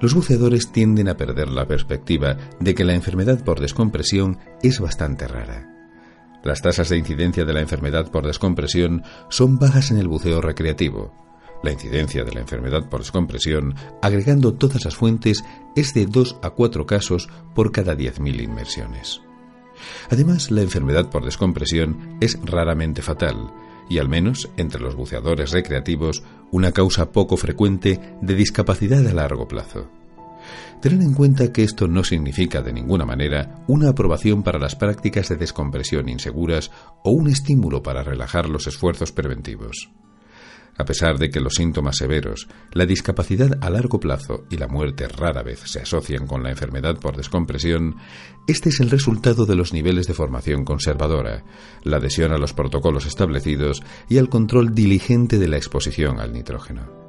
los buceadores tienden a perder la perspectiva de que la enfermedad por descompresión es bastante rara. Las tasas de incidencia de la enfermedad por descompresión son bajas en el buceo recreativo. La incidencia de la enfermedad por descompresión, agregando todas las fuentes, es de 2 a 4 casos por cada 10.000 inmersiones. Además, la enfermedad por descompresión es raramente fatal y al menos entre los buceadores recreativos una causa poco frecuente de discapacidad a largo plazo. Tened en cuenta que esto no significa de ninguna manera una aprobación para las prácticas de descompresión inseguras o un estímulo para relajar los esfuerzos preventivos. A pesar de que los síntomas severos, la discapacidad a largo plazo y la muerte rara vez se asocian con la enfermedad por descompresión, este es el resultado de los niveles de formación conservadora, la adhesión a los protocolos establecidos y al control diligente de la exposición al nitrógeno.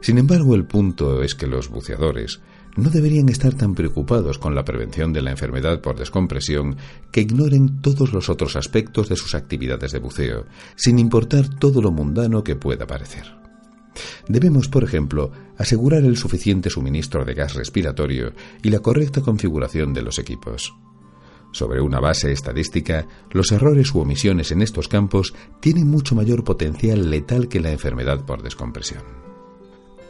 Sin embargo, el punto es que los buceadores no deberían estar tan preocupados con la prevención de la enfermedad por descompresión que ignoren todos los otros aspectos de sus actividades de buceo, sin importar todo lo mundano que pueda parecer. Debemos, por ejemplo, asegurar el suficiente suministro de gas respiratorio y la correcta configuración de los equipos. Sobre una base estadística, los errores u omisiones en estos campos tienen mucho mayor potencial letal que la enfermedad por descompresión.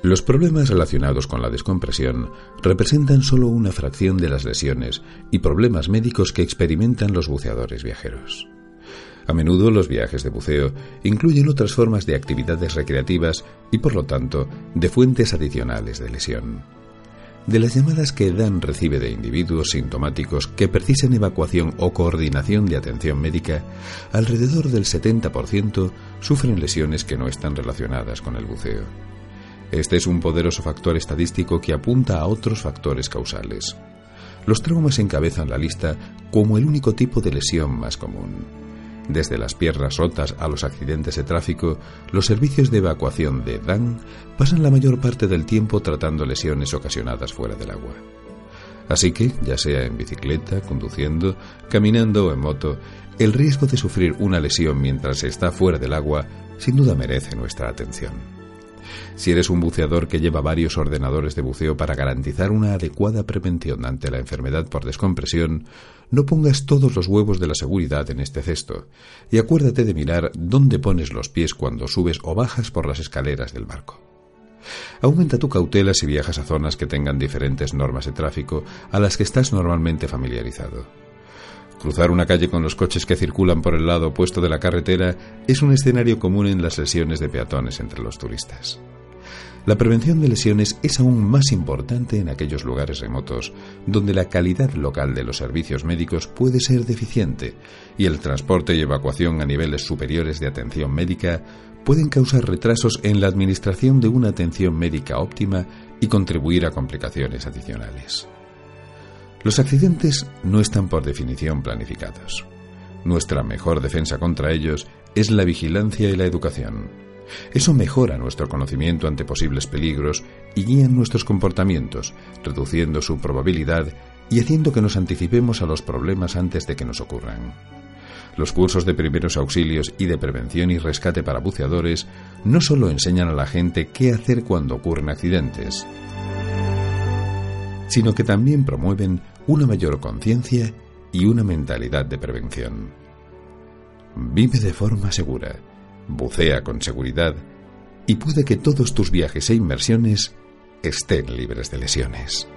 Los problemas relacionados con la descompresión representan solo una fracción de las lesiones y problemas médicos que experimentan los buceadores viajeros. A menudo los viajes de buceo incluyen otras formas de actividades recreativas y por lo tanto de fuentes adicionales de lesión. De las llamadas que Dan recibe de individuos sintomáticos que precisen evacuación o coordinación de atención médica, alrededor del 70% sufren lesiones que no están relacionadas con el buceo. Este es un poderoso factor estadístico que apunta a otros factores causales. Los traumas encabezan la lista como el único tipo de lesión más común. Desde las piernas rotas a los accidentes de tráfico, los servicios de evacuación de DAN pasan la mayor parte del tiempo tratando lesiones ocasionadas fuera del agua. Así que, ya sea en bicicleta, conduciendo, caminando o en moto, el riesgo de sufrir una lesión mientras se está fuera del agua sin duda merece nuestra atención. Si eres un buceador que lleva varios ordenadores de buceo para garantizar una adecuada prevención ante la enfermedad por descompresión, no pongas todos los huevos de la seguridad en este cesto y acuérdate de mirar dónde pones los pies cuando subes o bajas por las escaleras del barco. Aumenta tu cautela si viajas a zonas que tengan diferentes normas de tráfico a las que estás normalmente familiarizado. Cruzar una calle con los coches que circulan por el lado opuesto de la carretera es un escenario común en las sesiones de peatones entre los turistas. La prevención de lesiones es aún más importante en aquellos lugares remotos donde la calidad local de los servicios médicos puede ser deficiente y el transporte y evacuación a niveles superiores de atención médica pueden causar retrasos en la administración de una atención médica óptima y contribuir a complicaciones adicionales. Los accidentes no están por definición planificados. Nuestra mejor defensa contra ellos es la vigilancia y la educación. Eso mejora nuestro conocimiento ante posibles peligros y guía nuestros comportamientos, reduciendo su probabilidad y haciendo que nos anticipemos a los problemas antes de que nos ocurran. Los cursos de primeros auxilios y de prevención y rescate para buceadores no solo enseñan a la gente qué hacer cuando ocurren accidentes, sino que también promueven una mayor conciencia y una mentalidad de prevención. Vive de forma segura bucea con seguridad y puede que todos tus viajes e inversiones estén libres de lesiones.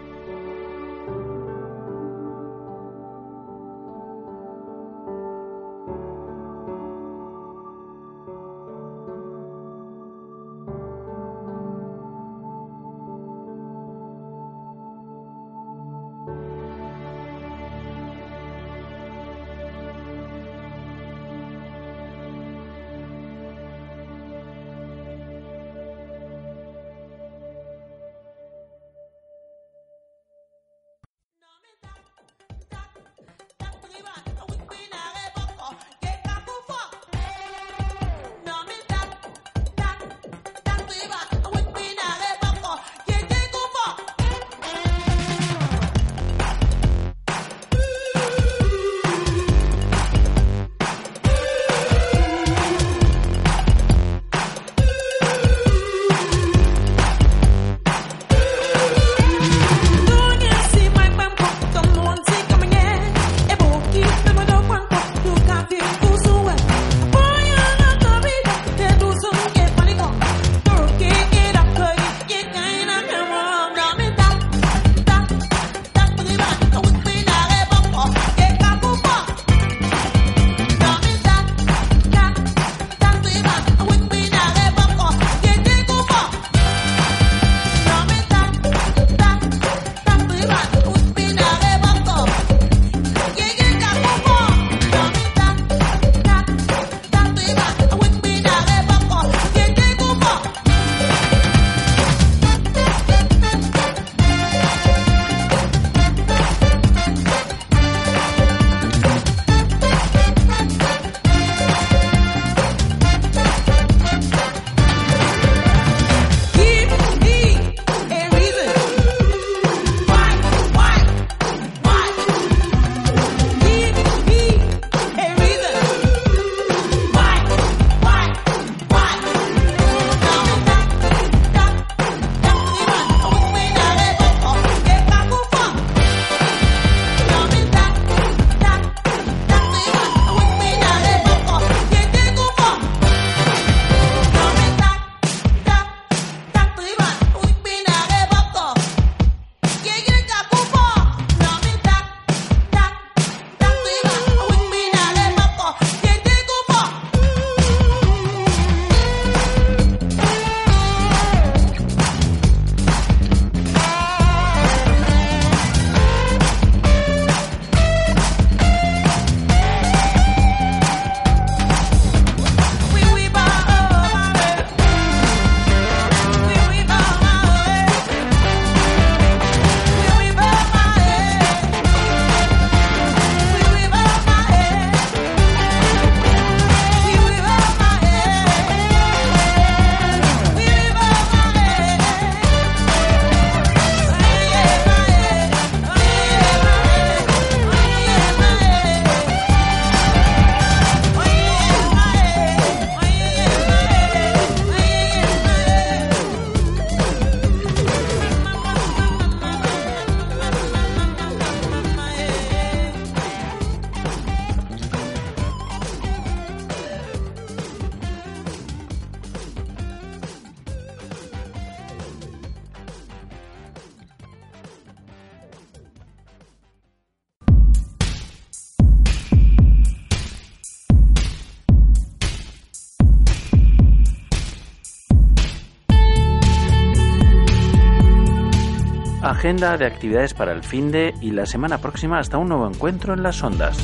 Agenda de actividades para el fin de y la semana próxima hasta un nuevo encuentro en las ondas.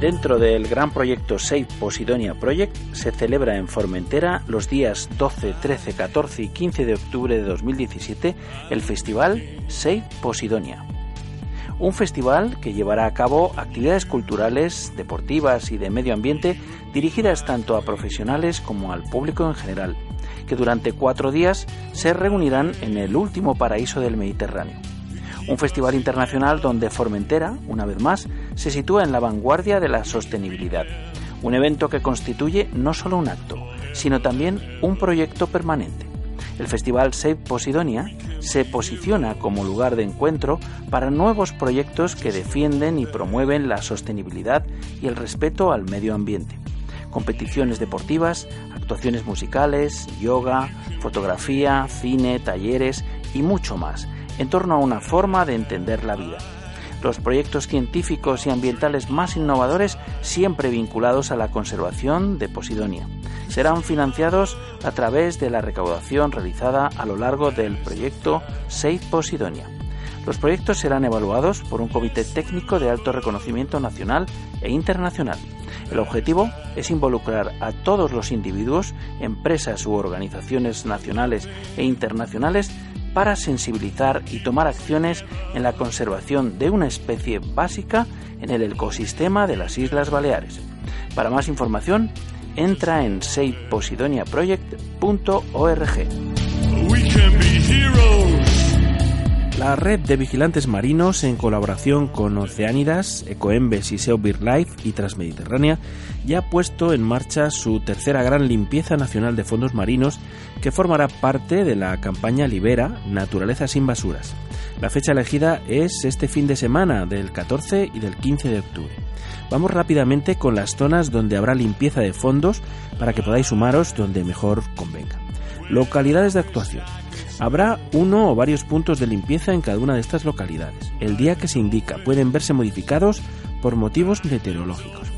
Dentro del gran proyecto Save Posidonia Project se celebra en Formentera los días 12, 13, 14 y 15 de octubre de 2017 el festival Save Posidonia. Un festival que llevará a cabo actividades culturales, deportivas y de medio ambiente dirigidas tanto a profesionales como al público en general, que durante cuatro días se reunirán en el último paraíso del Mediterráneo un festival internacional donde Formentera, una vez más, se sitúa en la vanguardia de la sostenibilidad. Un evento que constituye no solo un acto, sino también un proyecto permanente. El Festival Save Posidonia se posiciona como lugar de encuentro para nuevos proyectos que defienden y promueven la sostenibilidad y el respeto al medio ambiente. Competiciones deportivas, actuaciones musicales, yoga, fotografía, cine, talleres y mucho más en torno a una forma de entender la vida. Los proyectos científicos y ambientales más innovadores siempre vinculados a la conservación de Posidonia. Serán financiados a través de la recaudación realizada a lo largo del proyecto Save Posidonia. Los proyectos serán evaluados por un comité técnico de alto reconocimiento nacional e internacional. El objetivo es involucrar a todos los individuos, empresas u organizaciones nacionales e internacionales para sensibilizar y tomar acciones en la conservación de una especie básica en el ecosistema de las Islas Baleares. Para más información, entra en saveposidoniaproject.org. La red de vigilantes marinos, en colaboración con Oceánidas, Ecoembes y Seo Life y Transmediterránea, ya ha puesto en marcha su tercera gran limpieza nacional de fondos marinos, que formará parte de la campaña Libera Naturaleza sin Basuras. La fecha elegida es este fin de semana, del 14 y del 15 de octubre. Vamos rápidamente con las zonas donde habrá limpieza de fondos para que podáis sumaros donde mejor convenga. Localidades de actuación. Habrá uno o varios puntos de limpieza en cada una de estas localidades. El día que se indica pueden verse modificados por motivos meteorológicos.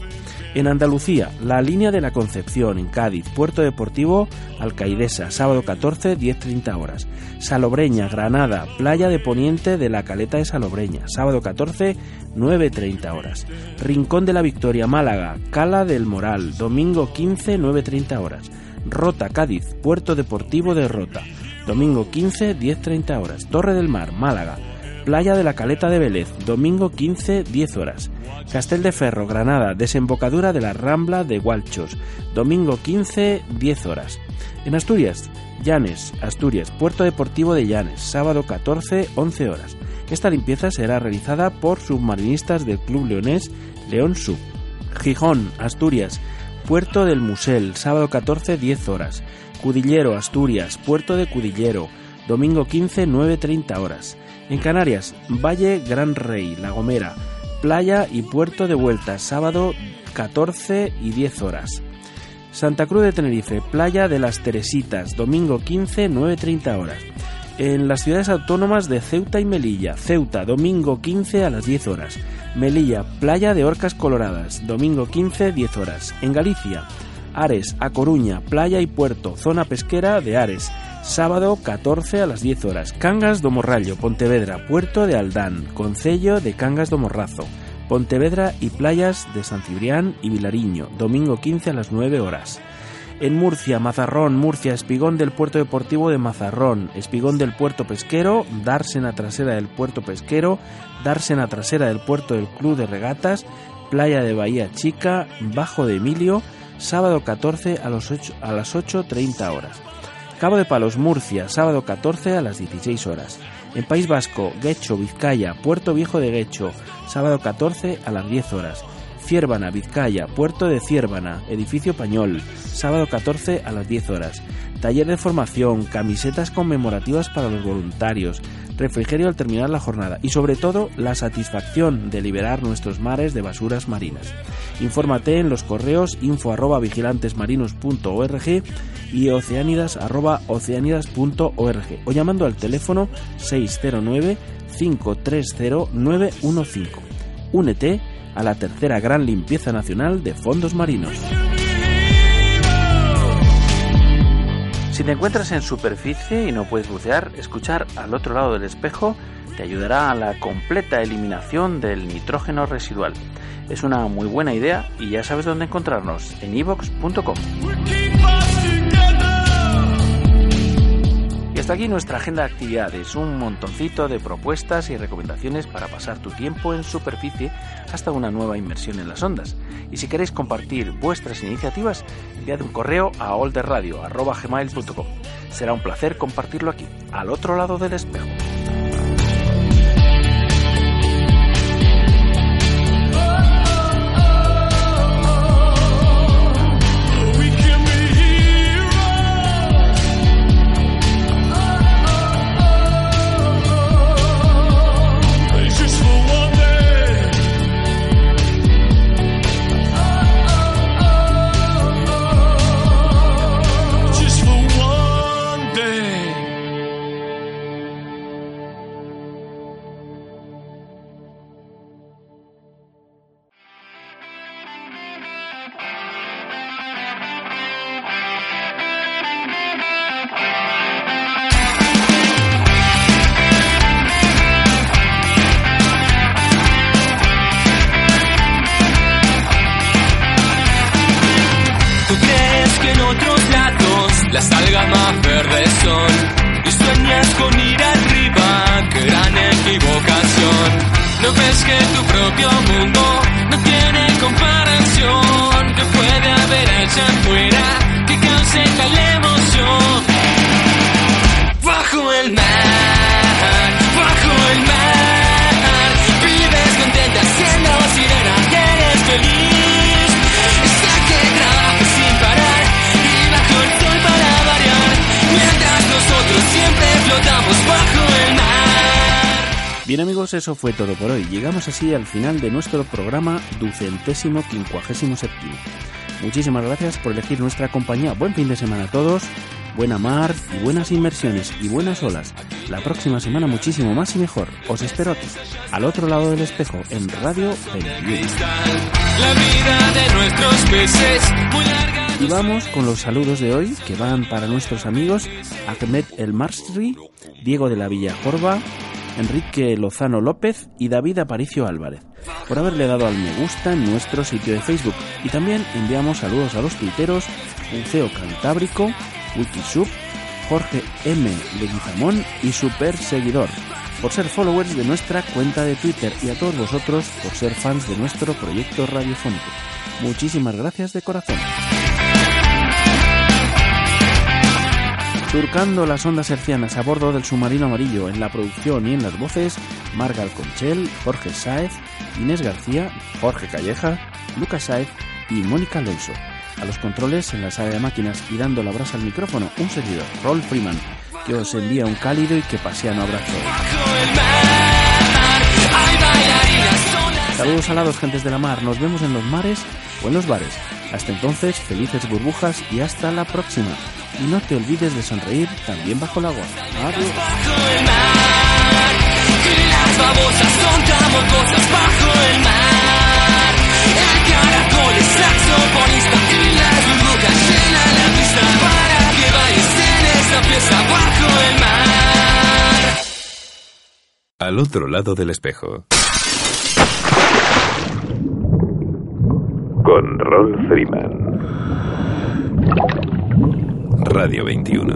En Andalucía, la línea de la Concepción, en Cádiz, Puerto Deportivo, Alcaidesa, sábado 14, 10.30 horas. Salobreña, Granada, Playa de Poniente de la Caleta de Salobreña, sábado 14, 9.30 horas. Rincón de la Victoria, Málaga, Cala del Moral, domingo 15, 9.30 horas. Rota, Cádiz, Puerto Deportivo de Rota, domingo 15, 10.30 horas. Torre del Mar, Málaga, Playa de la Caleta de Vélez, domingo 15, 10 horas. Castel de Ferro, Granada, desembocadura de la Rambla de Gualchos, domingo 15, 10 horas. En Asturias, Llanes, Asturias, Puerto Deportivo de Llanes, sábado 14, 11 horas. Esta limpieza será realizada por submarinistas del Club Leonés León Sub. Gijón, Asturias, Puerto del Musel, sábado 14, 10 horas. Cudillero, Asturias, Puerto de Cudillero, domingo 15, 9.30 horas. En Canarias, Valle Gran Rey, La Gomera, Playa y Puerto de Vuelta, sábado 14 y 10 horas. Santa Cruz de Tenerife, Playa de las Teresitas, domingo 15, 9.30 horas. En las ciudades autónomas de Ceuta y Melilla, Ceuta, domingo 15 a las 10 horas. Melilla, Playa de Orcas Coloradas, domingo 15, 10 horas. En Galicia, Ares, A Coruña, Playa y Puerto, zona pesquera de Ares. Sábado 14 a las 10 horas. Cangas do Morrallo, Pontevedra, Puerto de Aldán, Concello de Cangas do Morrazo. Pontevedra y playas de San Cibrián y Vilariño, domingo 15 a las 9 horas. En Murcia, Mazarrón, Murcia, Espigón del Puerto Deportivo de Mazarrón, Espigón del Puerto Pesquero, Dársena Trasera del Puerto Pesquero, Dársena Trasera del Puerto del Club de Regatas, Playa de Bahía Chica, Bajo de Emilio, sábado 14 a, los 8, a las 8.30 horas. Cabo de Palos, Murcia, sábado 14 a las 16 horas. En País Vasco, Guecho, Vizcaya, Puerto Viejo de Guecho, sábado 14 a las 10 horas. Ciervana, Vizcaya, Puerto de Ciervana, Edificio Pañol, sábado 14 a las 10 horas. Taller de formación, camisetas conmemorativas para los voluntarios, refrigerio al terminar la jornada y sobre todo la satisfacción de liberar nuestros mares de basuras marinas. Infórmate en los correos info arroba vigilantesmarinos.org y oceánidas arroba oceánidas.org o llamando al teléfono 609 530 915. Únete a la tercera gran limpieza nacional de fondos marinos. Si te encuentras en superficie y no puedes bucear, escuchar al otro lado del espejo te ayudará a la completa eliminación del nitrógeno residual. Es una muy buena idea y ya sabes dónde encontrarnos, en ivox.com. hasta aquí nuestra agenda de actividades, un montoncito de propuestas y recomendaciones para pasar tu tiempo en superficie hasta una nueva inmersión en las ondas. Y si queréis compartir vuestras iniciativas, enviad un correo a olderradio.gmail.com. Será un placer compartirlo aquí, al otro lado del espejo. Eso fue todo por hoy. Llegamos así al final de nuestro programa ducentésimo quincuagésimo séptimo. Muchísimas gracias por elegir nuestra compañía. Buen fin de semana a todos, buena mar y buenas inmersiones y buenas olas. La próxima semana muchísimo más y mejor. Os espero aquí, al otro lado del espejo, en Radio 21. La vida de nuestros peces muy larga. Y vamos con los saludos de hoy, que van para nuestros amigos Ahmed El Marsri, Diego de la Villa Jorba, Enrique Lozano López y David Aparicio Álvarez, por haberle dado al me gusta en nuestro sitio de Facebook. Y también enviamos saludos a los tuiteros Buceo Cantábrico, Wikisub, Jorge M. Leguizamón y Super Seguidor, por ser followers de nuestra cuenta de Twitter y a todos vosotros por ser fans de nuestro proyecto radiofónico. Muchísimas gracias de corazón. Surcando las ondas hercianas a bordo del submarino amarillo en la producción y en las voces, Marga Alconchel, Jorge Sáez, Inés García, Jorge Calleja, Lucas Sáez y Mónica Alonso. A los controles en la sala de máquinas y dando la brasa al micrófono, un servidor, Rolf Freeman, que os envía un cálido y que paseano abrazo. Saludos alados, gentes de la mar. Nos vemos en los mares o en los bares. Hasta entonces, felices burbujas y hasta la próxima. Y no te olvides de sonreír también bajo el agua. Adiós. Las babosas son camotosas bajo el mar. El caracol es saxofonista y las burbujas llenan la pista para que bailes en esta pieza bajo el mar. Al otro lado del espejo. Con Rolf Freeman. Radio 21.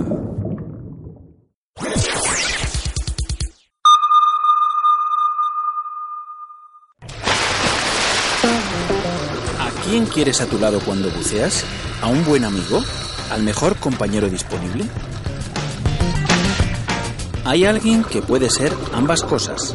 ¿A quién quieres a tu lado cuando buceas? ¿A un buen amigo? ¿Al mejor compañero disponible? Hay alguien que puede ser ambas cosas.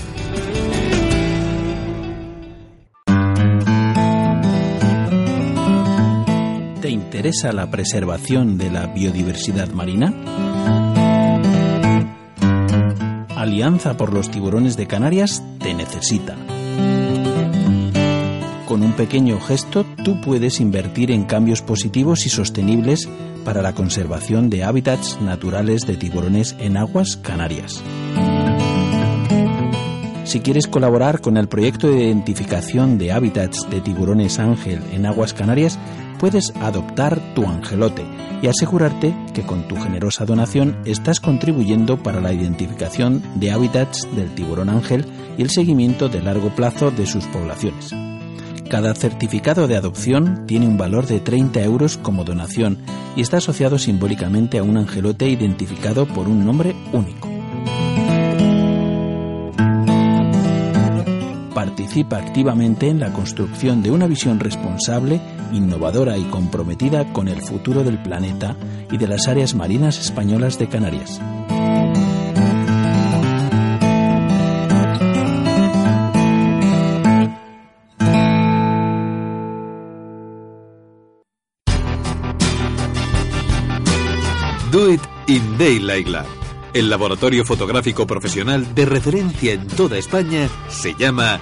interesa la preservación de la biodiversidad marina? Alianza por los Tiburones de Canarias te necesita. Con un pequeño gesto tú puedes invertir en cambios positivos y sostenibles para la conservación de hábitats naturales de tiburones en aguas canarias. Si quieres colaborar con el proyecto de identificación de hábitats de tiburones ángel en aguas canarias, puedes adoptar tu angelote y asegurarte que con tu generosa donación estás contribuyendo para la identificación de hábitats del tiburón ángel y el seguimiento de largo plazo de sus poblaciones. Cada certificado de adopción tiene un valor de 30 euros como donación y está asociado simbólicamente a un angelote identificado por un nombre único. Participa activamente en la construcción de una visión responsable, innovadora y comprometida con el futuro del planeta y de las áreas marinas españolas de Canarias. Do It in Daylight Lab. El laboratorio fotográfico profesional de referencia en toda España se llama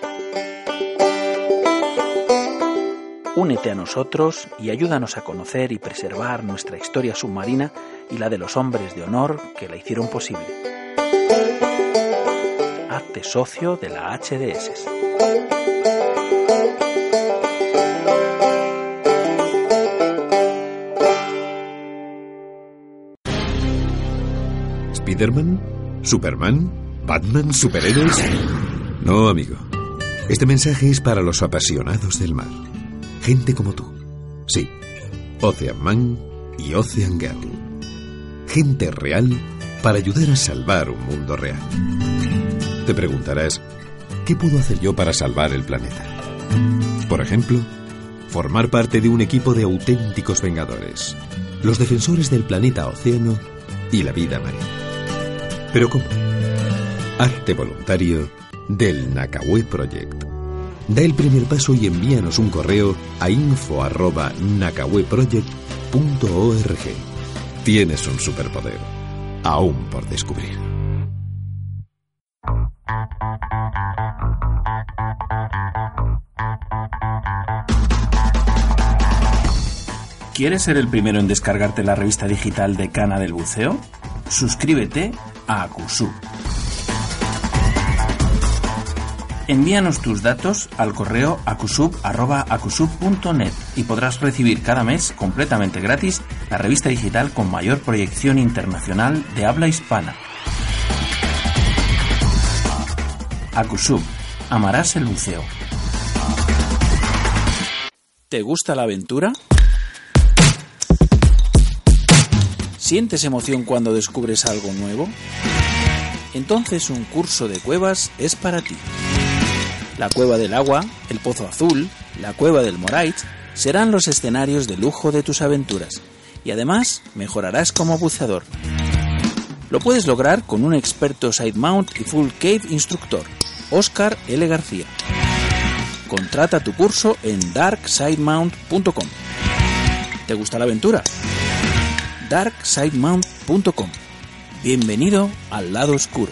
Únete a nosotros y ayúdanos a conocer y preservar nuestra historia submarina y la de los hombres de honor que la hicieron posible. Hazte socio de la HDS. ¿Spiderman? ¿Superman? ¿Batman? ¿Superhéroes? No, amigo. Este mensaje es para los apasionados del mar. Gente como tú. Sí, Ocean Man y Ocean Girl. Gente real para ayudar a salvar un mundo real. Te preguntarás, ¿qué puedo hacer yo para salvar el planeta? Por ejemplo, formar parte de un equipo de auténticos vengadores, los defensores del planeta océano y la vida marina. Pero ¿cómo? Hazte voluntario del Nakawé Project. Da el primer paso y envíanos un correo a info@nakaweproject.org. Tienes un superpoder, aún por descubrir. ¿Quieres ser el primero en descargarte la revista digital de Cana del Buceo? Suscríbete a Acusub. Envíanos tus datos al correo acusub.acusub.net y podrás recibir cada mes completamente gratis la revista digital con mayor proyección internacional de habla hispana. Acusub, amarás el buceo. ¿Te gusta la aventura? ¿Sientes emoción cuando descubres algo nuevo? Entonces un curso de cuevas es para ti. La cueva del agua, el pozo azul, la cueva del Morait serán los escenarios de lujo de tus aventuras y además mejorarás como buceador. Lo puedes lograr con un experto side mount y full cave instructor, Oscar L. García. Contrata tu curso en darksidemount.com. ¿Te gusta la aventura? darksidemount.com. Bienvenido al lado oscuro.